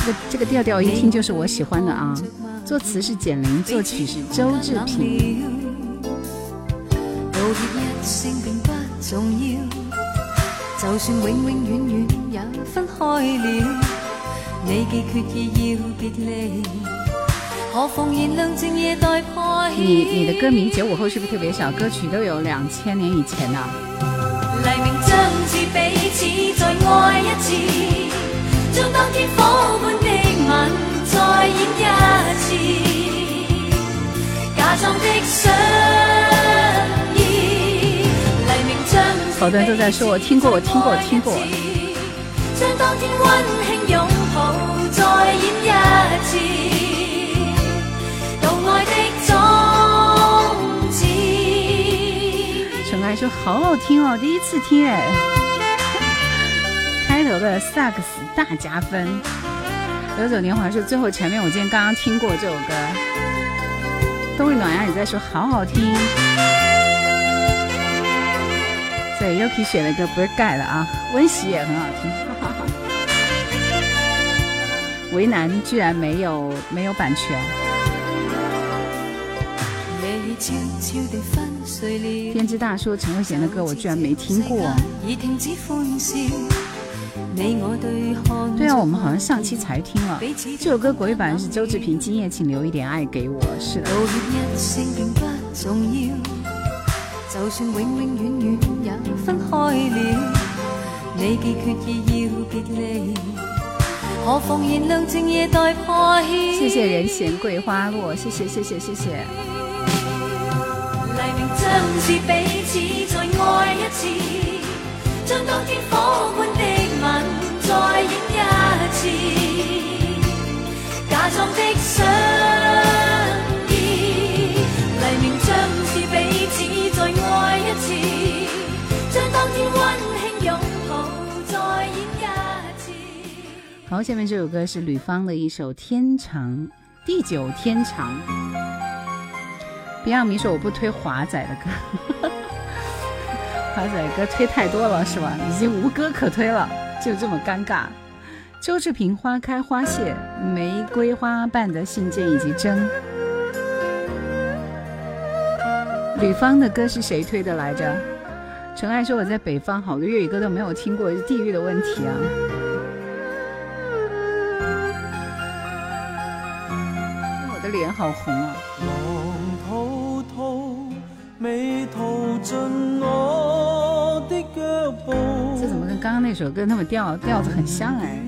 这个这个调调一听就是我喜欢的啊！作词是简玲，作曲是周志平。就算永永远远也分开了，你既决意要别离。你你的歌名九五后是不是特别少？歌曲都有两千年以前的。黎明将至，彼此再爱一次，将当天火般的吻再演一次，假装的相依。黎明将好多人都在说，我听过，我听过，我听过。将当天温馨拥抱再演一次。陈爱说好好听哦，第一次听哎。开头的萨克斯大加分。流走年华说最后前面我今天刚刚听过这首歌。冬日暖阳也在说好好听。对，Yuki 选的歌不是盖的啊，温习也很好听。[LAUGHS] 为难居然没有没有版权。天之大说陈慧娴的歌我居然没听过。对啊，我们好像上期才听了这首歌国语版是周志平《今夜请留一点爱给我》，是的。就算永永远远也分开了，你既决意要别离，何妨燃亮静夜待破晓。谢谢人闲桂花落，谢谢谢谢谢谢。相似彼此再爱一次，将当天火般的吻再演一次，假装的相依。黎明将是彼此再爱一次，将当天温馨拥抱再演一次。好，下面这首歌是吕方的一首《天长》，地久天长。别让迷说我不推华仔的歌，华仔歌推太多了是吧？已经无歌可推了，就这么尴尬。周志平《花开花谢》，玫瑰花瓣的信件以及真。吕方的歌是谁推的来着？陈爱说我在北方，好多粤语歌都没有听过，是地域的问题啊。我的脸好红啊。这怎么跟刚刚那首歌那么调调子很像哎？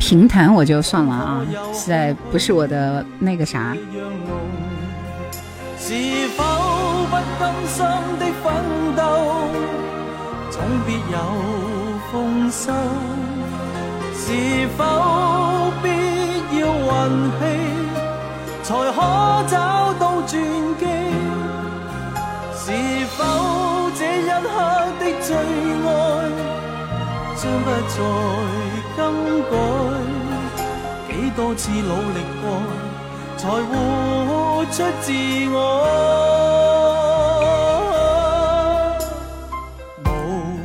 平弹我就算了啊，实在不是我的那个啥。是否不甘心的奋斗，总必有丰收？是否必要运气，才可找到转机？是否这一刻的最爱，将不再更改？几多次努力过？才活出自我。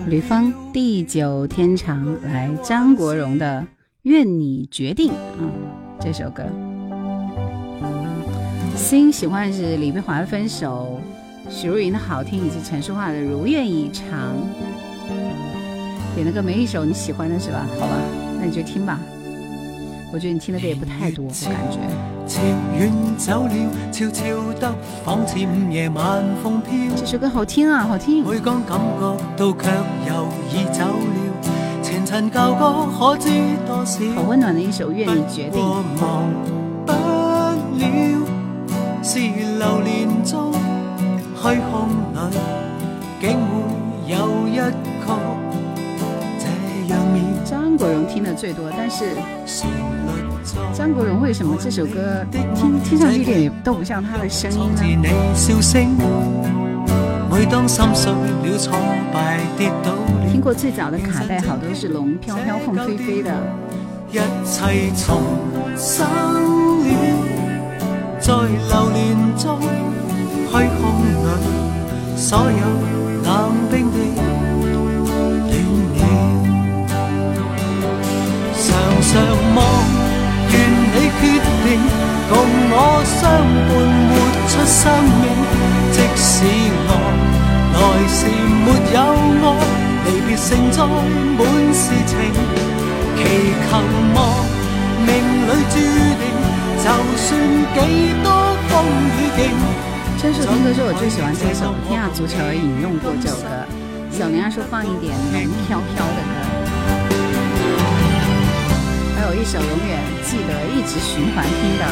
吕方地久天长，来张国荣的《愿你决定》啊，这首歌。心喜欢是李碧华的《分手》，许茹芸的好听，以及陈淑桦的《如愿以偿》。点的歌没一首你喜欢的是吧？好吧，那你就听吧。我觉得你听的歌也不太多，我感觉。这首歌好听啊，好听。好温暖的一首《愿你决定》。是流年中虚空里，竟会有一个这样面。张国荣听的最多，但是张国荣为什么这首歌听听上去一点都不像他的声音呢？听过最早的卡带，好多是龙飘飘凤飞飞的。一切重生了。在流年中，虚空里，所有冷冰的离别承载满是情，祈求望命里注定。这首听歌是我最喜欢这首，天下足球引用过这首歌。小宁说放一点龙飘飘的歌，还有一首永远记得一直循环听的，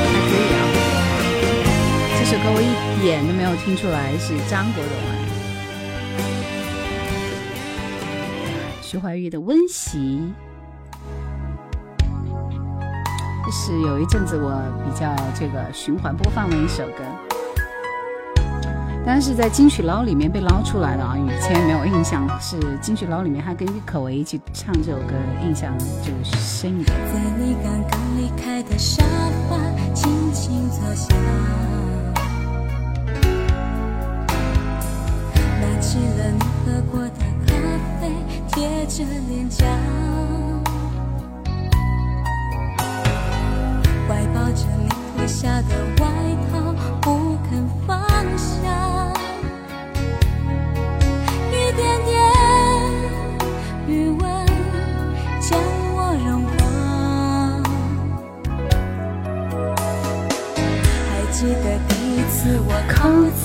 还可以啊。这首歌我一点都没有听出来是张国荣啊。徐怀钰的温习。这是有一阵子我比较这个循环播放的一首歌，但是在金曲捞里面被捞出来的啊，以前没有印象。是金曲捞里面还跟郁可唯一起唱这首歌，印象就深一点。在你刚刚离开的沙发，轻轻坐下，拿起了你喝过的，着脸颊。怀抱着你脱下的外套，不肯放下，一点点余温将我融化。还记得第一次我靠在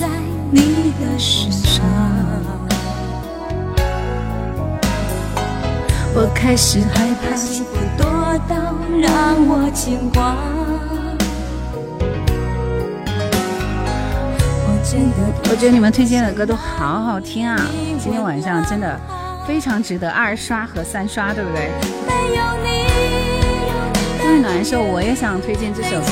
你的身上，开始害怕幸福多到让我牵挂。我觉得你们推荐的歌都好好听啊！今天晚上真的非常值得二刷和三刷，对不对？温暖的时候，我也想推荐这首歌。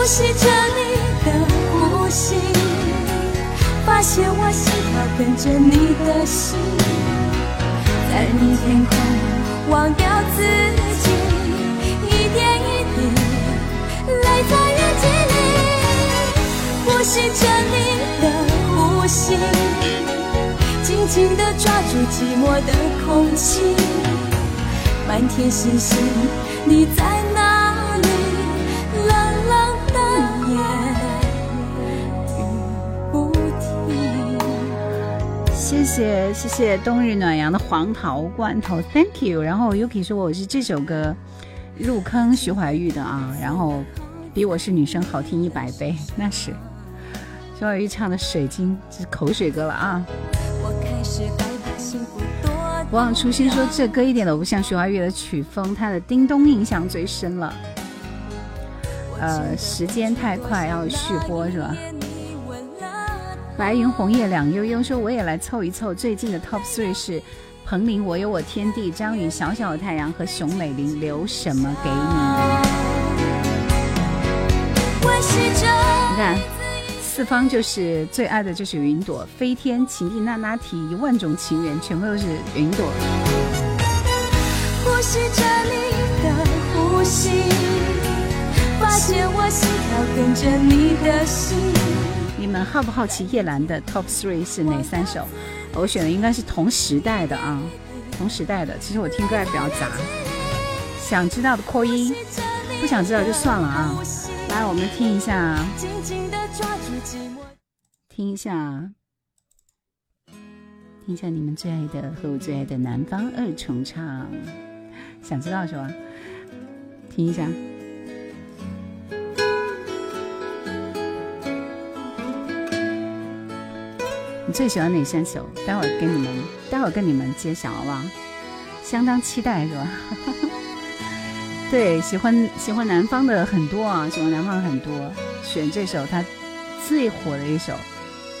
呼吸着你的呼吸。发现我心跳跟着你的心，在你天空忘掉自己，一点一滴泪在日记里，呼吸着你的呼吸，紧紧地抓住寂寞的空气，满天星星你在谢谢谢冬日暖阳的黄桃罐头，Thank you。然后 Yuki 说我是这首歌入坑徐怀钰的啊，然后比我是女生好听一百倍，那是徐怀钰唱的《水晶》是口水歌了啊。不忘初心说这歌一点都不像徐怀钰的曲风，他的叮咚印象最深了。呃，时间太快要续播是吧？白云红叶两悠悠，说我也来凑一凑。最近的 top three 是彭羚《我有我天地》，张宇《小小的太阳》和熊美玲《留什么给你》。你看，四方就是最爱的就是云朵，飞天、情地、娜娜提，一万种情缘，全部都是云朵。呼吸着你的呼吸，发现我心跳跟着你的心。你们好不好奇叶兰的 Top Three 是哪三首？我选的应该是同时代的啊，同时代的。其实我听歌还比较杂，想知道的扩音，不想知道就算了啊。来，我们听一下。听一下，听一下你们最爱的和我最爱的南方二重唱，想知道是吧？听一下。最喜欢哪三首？待会儿跟你们，待会儿跟你们揭晓，好不好？相当期待，是吧？[LAUGHS] 对，喜欢喜欢南方的很多啊，喜欢南方很多，选这首他最火的一首。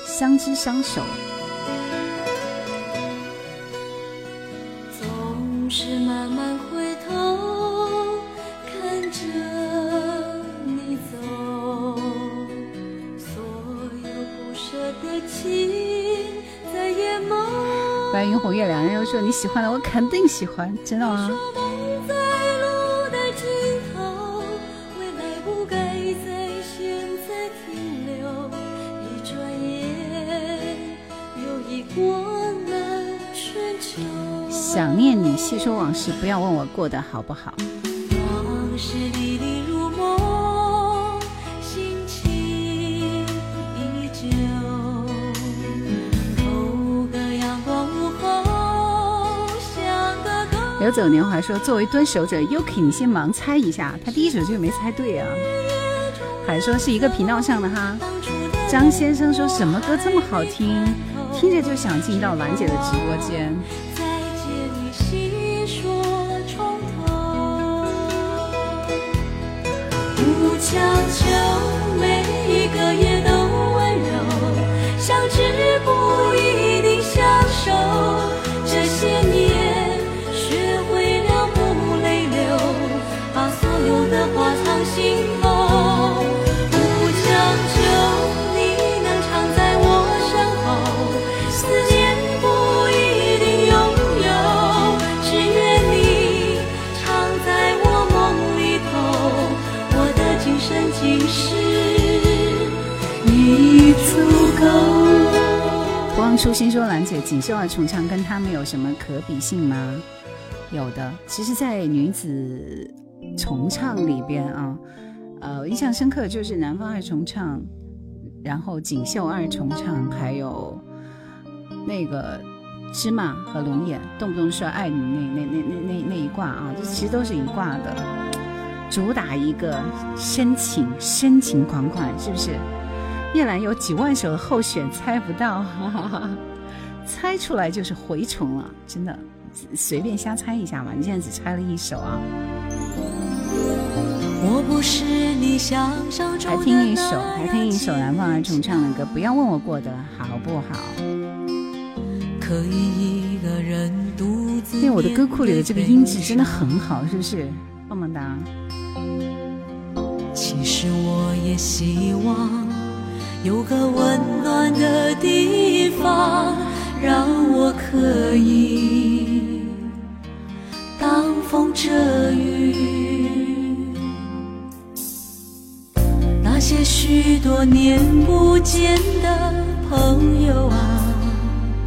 相知相守，白云红月亮，又说你喜欢的，我肯定喜欢，真的吗？想念你，细说往事，不要问我过得好不好。流走年华说，作为蹲守者，Yuki，你先盲猜一下，他第一首就没猜对啊。还说是一个频道上的哈。张先生说什么歌这么好听，听着就想进到兰姐的直播间。强求每一个夜都温柔，相知不一定相守。舒。心说兰姐锦绣二重唱跟他们有什么可比性吗？有的，其实，在女子重唱里边啊，呃，印象深刻就是南方二重唱，然后锦绣二重唱，还有那个芝麻和龙眼，动不动说爱你那那那那那那一挂啊，这其实都是一挂的。主打一个深情，深情款款，是不是？叶兰有几万首的候选，猜不到，哈哈哈，猜出来就是蛔虫了，真的，随便瞎猜一下嘛。你现在只猜了一首啊。我不是你想象中还听一首，还听一首南方二重唱的歌，不要问我过得好不好。可以一个人独自。因为我的歌库里的这个音质真的很好，是不是？棒棒哒。其实我也希望有个温暖的地方，让我可以挡风遮雨。那些许多年不见的朋友啊，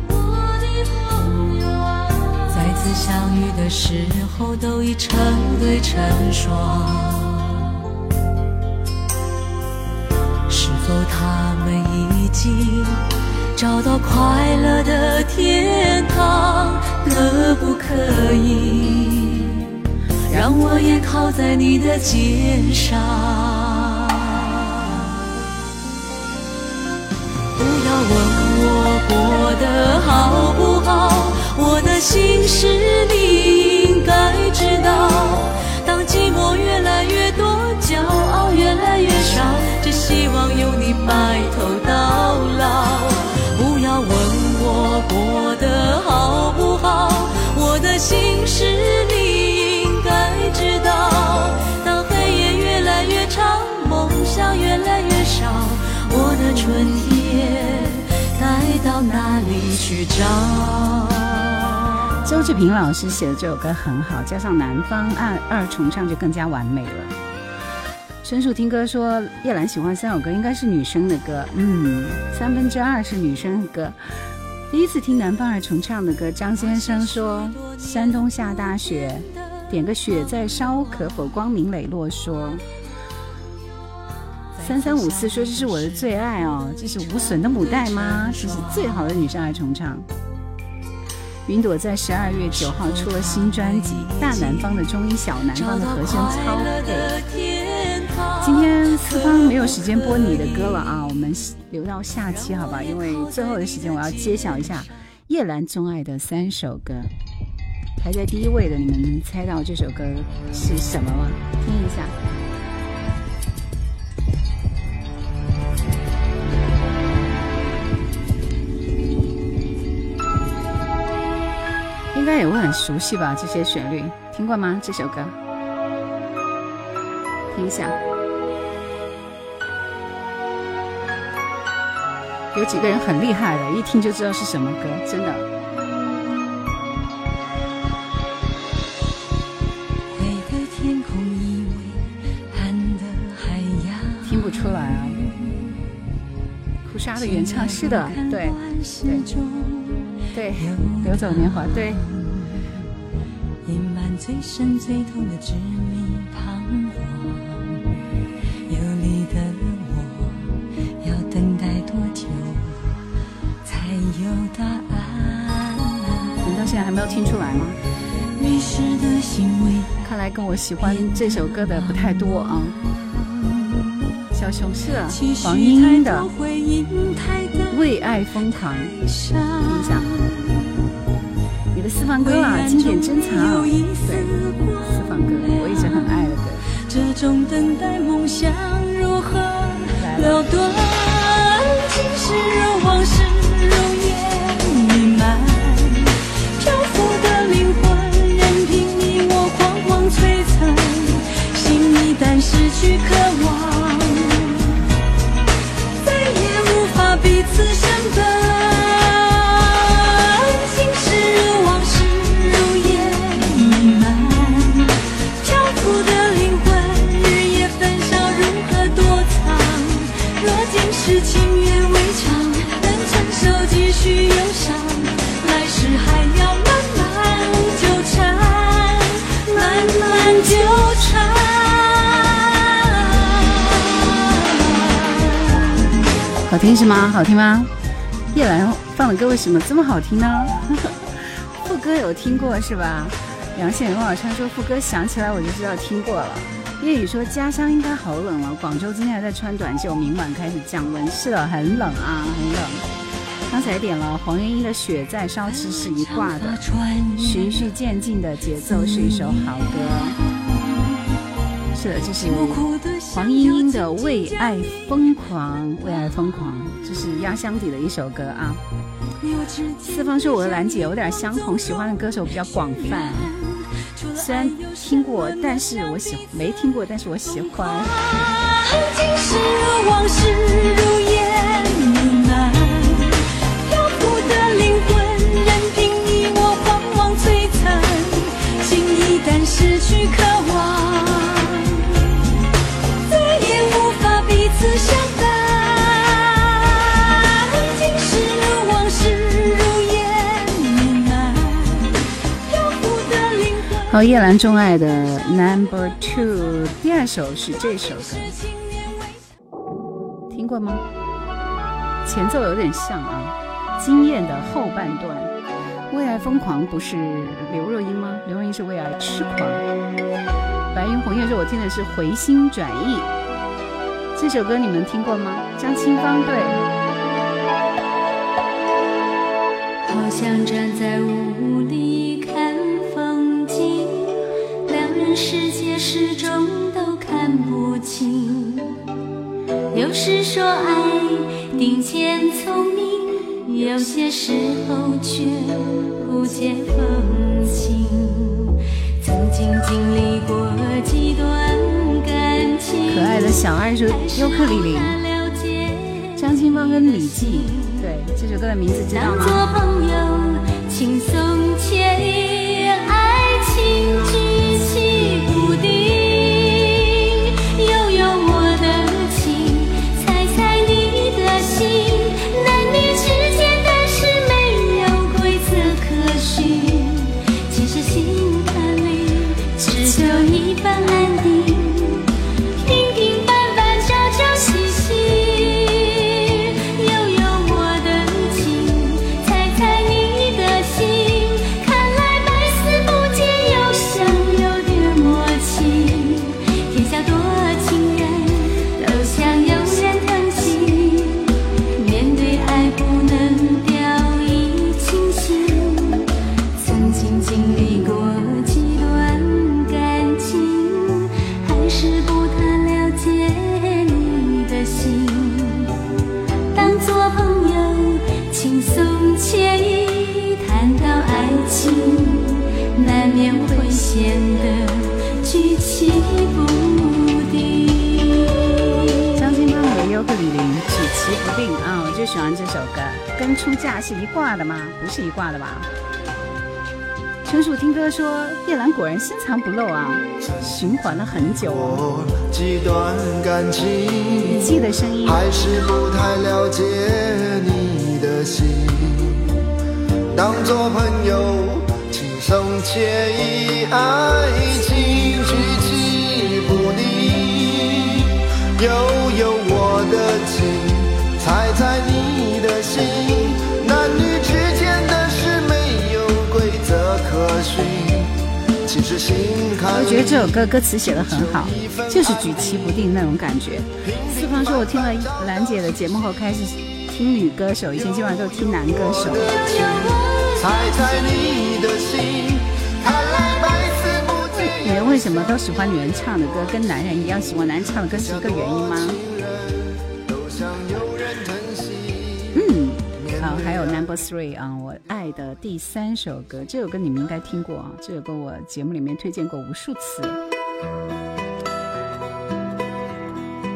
我的朋友啊，再次相遇的时候都已成对成双。否，他们已经找到快乐的天堂，可不可以让我也靠在你的肩上？不要问我过得好不好，我的心事你应该知道。白头到老，不要问我过得好不好，我的心事你应该知道。当黑夜越来越长，梦想越来越少，我的春天该到哪里去找？周志平老师写的这首歌很好，加上南方二二重唱就更加完美了。纯属听歌说叶兰喜欢三首歌，应该是女生的歌，嗯，三分之二是女生的歌。第一次听南方二重唱的歌，张先生说山东下大雪，点个雪在烧，可否光明磊落说。三三五四说这是我的最爱哦，这是无损的母带吗？这是最好的女生二重唱。云朵在十二月九号出了新专辑《大南方的中音，小南方的和声超配》。今天四方没有时间播你的歌了啊，我们留到下期好吧？因为最后的时间我要揭晓一下叶兰钟爱的三首歌。排在第一位的，你们能猜到这首歌是什么吗？听一下。应该也会很熟悉吧？这些旋律听过吗？这首歌，听一下。有几个人很厉害的，一听就知道是什么歌，真的。听不出来啊。哭沙的原唱是的，对对对，流走年华，对。答案？你到现在还没有听出来吗？迷失的行为，看来跟我喜欢这首歌的不太多啊。小熊是黄莺莺的《为爱疯狂》，听一下。你的私房歌啊，经典珍藏。对，四方歌，我一直很爱的歌。这种等待梦想如何了断？今世若往事心一旦失去渴望，听是吗？好听吗？叶兰放的歌为什么这么好听呢？[LAUGHS] 副歌有听过是吧？梁县龙老川说副歌想起来我就知道听过了。叶雨说家乡应该好冷了，广州今天还在穿短袖，明晚开始降温。是的，很冷啊，很冷。刚才点了黄莺莺的《雪在烧》，其实是一挂的，循序渐进的节奏是一首好歌。是的，这是黄莺莺的《为爱疯狂》，为爱疯狂，这是压箱底的一首歌啊。四方说我和兰姐有点相同，喜欢的歌手比较广泛，虽然听过，但是我喜没听过，但是我喜欢。失去渴好，叶兰钟爱的 Number Two，第二首是这首歌，听过吗？前奏有点像啊，惊艳的后半段，为爱疯狂不是刘若英吗？刘若英是为爱痴狂。白云红叶说，我听的是回心转意，这首歌你们听过吗？张清芳对。好像站在雾有时说爱顶尖聪明，有些时候却不解风情。曾经经历过几段感情，可爱的小爱是尤克里里，张清芳跟李记，对。这首歌的名字知道当吗？作朋友，轻松惬意，爱情就喜欢这首歌，跟出嫁是一挂的吗？不是一挂的吧？春树听歌说，叶兰果然深藏不露啊，循环了很久哦。过几段感情，雨季的声音，还是不太了解你的心。当作朋友，轻松惬意，爱情举棋不定。悠悠我的情，猜猜你我觉得这首歌歌词写得很好，就是举棋不定那种感觉。四方说，我听了兰姐的节目后，开始听女歌手，以前基本上都是听男歌手。女人为什么都喜欢女人唱的歌，跟男人一样喜欢男人唱的歌是一个原因吗？还有 Number Three 啊，我爱的第三首歌，这首歌你们应该听过啊，这首歌我节目里面推荐过无数次。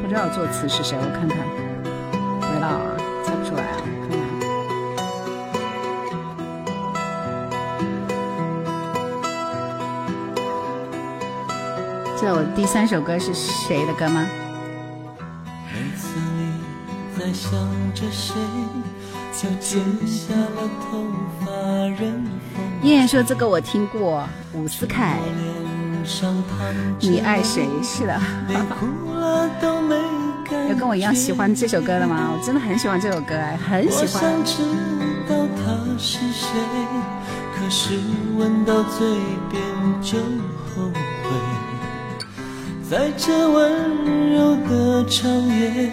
不知道作词是谁，我看看，不知道啊，猜不出来啊，看看。知道我第三首歌是谁的歌吗？每次你在想着谁，就剪下了头发任风燕燕说这个我听过，伍思凯，你爱谁？是的。[LAUGHS] 有跟我一样喜欢这首歌的吗？我真的很喜欢这首歌，哎，很喜我欢。想知道他是谁，可是闻到嘴边就后悔。在这温柔的长夜，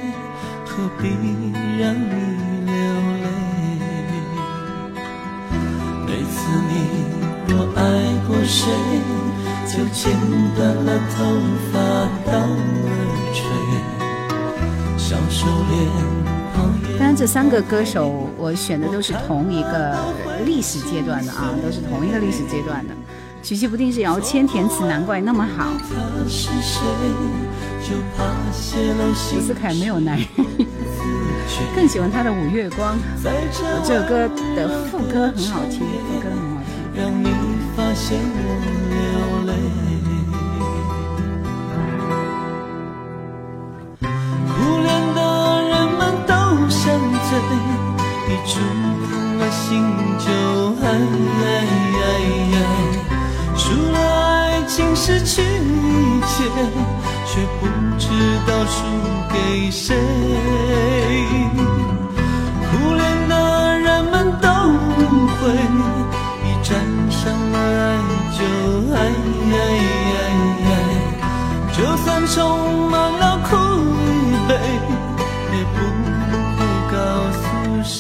何必让你你若爱过谁，就剪断了头发当耳垂，小手当然，这三个歌手我选的都是同一个历史阶段的啊，都是同一个历史阶段的。曲奇不定是姚谦填词，难怪那么好。伍心思凯没有男人，[LAUGHS] 更喜欢他的《五月光》。在这这首歌的副歌很好听。让你发现我流泪。苦恋的人们都像醉，一触碰了心就爱。输了爱情，失去一切，却不知道输给谁。充满了苦与悲，也不会告诉谁。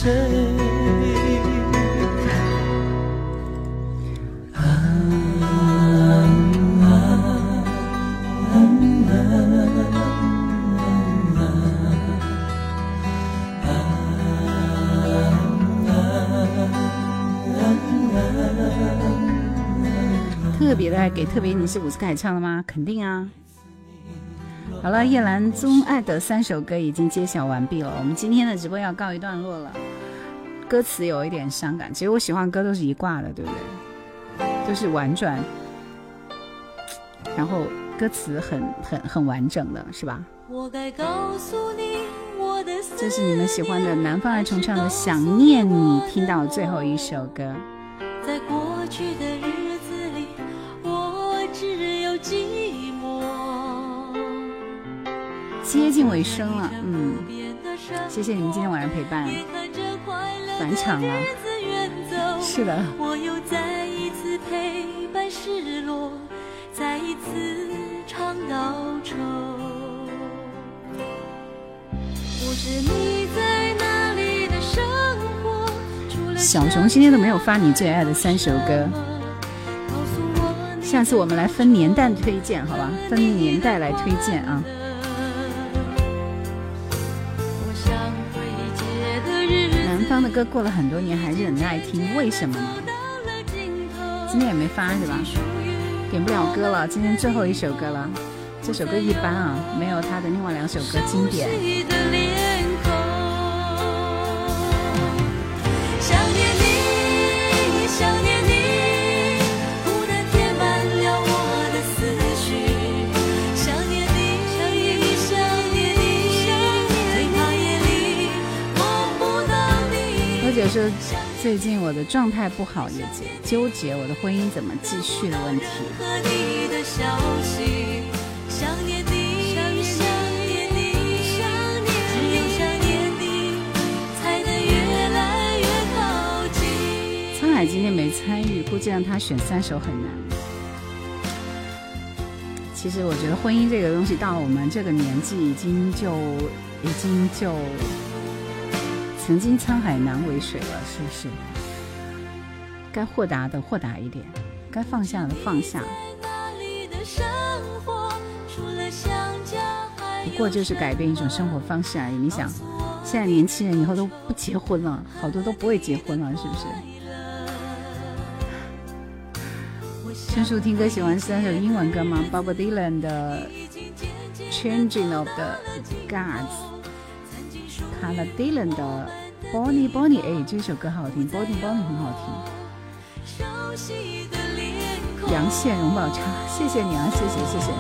特别的爱给特别你是伍思凯唱的吗？肯定啊。好了，叶兰钟爱的三首歌已经揭晓完毕了，我们今天的直播要告一段落了。歌词有一点伤感。其实我喜欢歌都是一挂的，对不对？就是婉转，然后歌词很很很完整的，是吧？这是你们喜欢的南方爱重唱的《想念你》，听到最后一首歌。在过去的接近尾声了，嗯，谢谢你们今天晚上陪伴，返场了，是的。我又再一次陪伴失落，再一次尝到愁。不知你在哪里的生活。小熊今天都没有发你最爱的三首歌，下次我们来分年代推荐，好吧？分年代来推荐啊。方的歌过了很多年还是很爱听，为什么呢？今天也没发是吧？点不了歌了，今天最后一首歌了。这首歌一般啊，没有他的另外两首歌经典。姐说最近我的状态不好，也纠结我的婚姻怎么继续的问题。沧海今天没参与，估计让他选三首很难。其实我觉得婚姻这个东西，到了我们这个年纪，已经就已经就。曾经沧海难为水了，是不是？该豁达的豁达一点，该放下的放下。不过就是改变一种生活方式而已。你想，现在年轻人以后都不结婚了，好多都不会结婚了，是不是？陈叔听歌喜欢三首英文歌吗？Bob Dylan 的《Changing of the Gods》。看了 Dylan 的 Bonnie Bonnie，哎，这首歌好听，Bonnie Bonnie 很好听。杨宪荣宝茶，谢谢你啊，谢谢谢谢。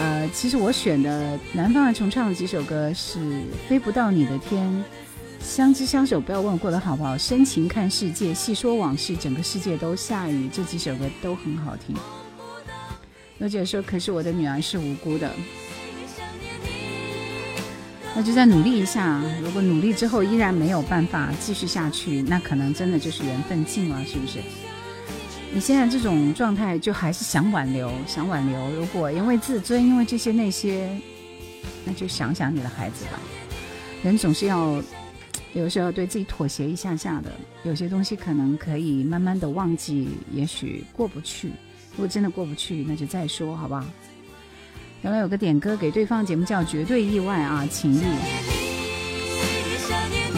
呃，其实我选的南方的重唱的几首歌是《飞不到你的天》，相知相守，不要问我过得好不好，深情看世界，细说往事，整个世界都下雨，这几首歌都很好听。罗姐说，可是我的女儿是无辜的。那就再努力一下。如果努力之后依然没有办法继续下去，那可能真的就是缘分尽了，是不是？你现在这种状态，就还是想挽留，想挽留。如果因为自尊，因为这些那些，那就想想你的孩子吧。人总是要有时候对自己妥协一下下的，有些东西可能可以慢慢的忘记，也许过不去。如果真的过不去，那就再说，好不好？原来有个点歌给对方节目叫《绝对意外》啊，情谊。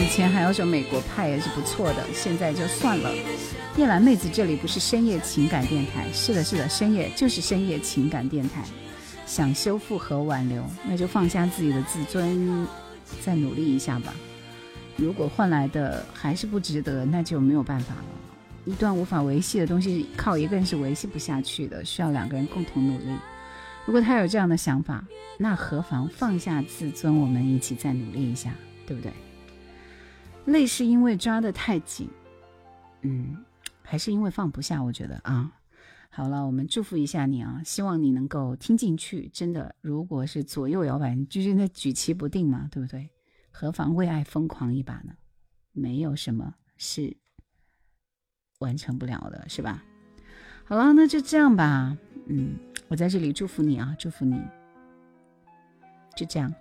以前还有首《美国派》也是不错的，现在就算了。叶兰妹子，这里不是深夜情感电台，是的，是的，深夜就是深夜情感电台。想修复和挽留，那就放下自己的自尊，再努力一下吧。如果换来的还是不值得，那就没有办法了。一段无法维系的东西，靠一个人是维系不下去的，需要两个人共同努力。如果他有这样的想法，那何妨放下自尊，我们一起再努力一下，对不对？累是因为抓得太紧，嗯，还是因为放不下？我觉得啊，好了，我们祝福一下你啊，希望你能够听进去。真的，如果是左右摇摆，就是那举棋不定嘛，对不对？何妨为爱疯狂一把呢？没有什么是完成不了的，是吧？好了，那就这样吧，嗯。我在这里祝福你啊，祝福你。就这样，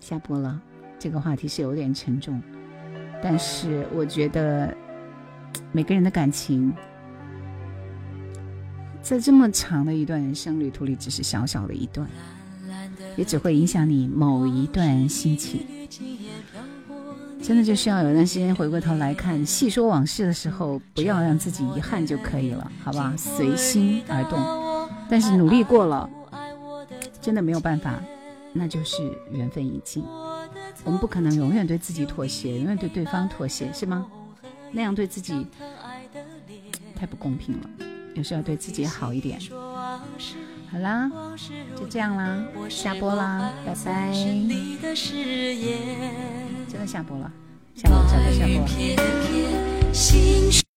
下播了。这个话题是有点沉重，但是我觉得每个人的感情，在这么长的一段人生旅途里，只是小小的一段，也只会影响你某一段心情。真的就需要有段时间回过头来看，细说往事的时候，不要让自己遗憾就可以了，好吧？随心而动。但是努力过了，真的没有办法，那就是缘分已尽。我们不可能永远对自己妥协，永远对对方妥协，是吗？那样对自己太不公平了。有时候对自己好一点。好啦，就这样啦，下播啦，拜拜。真的下播了，下播，下播，下播。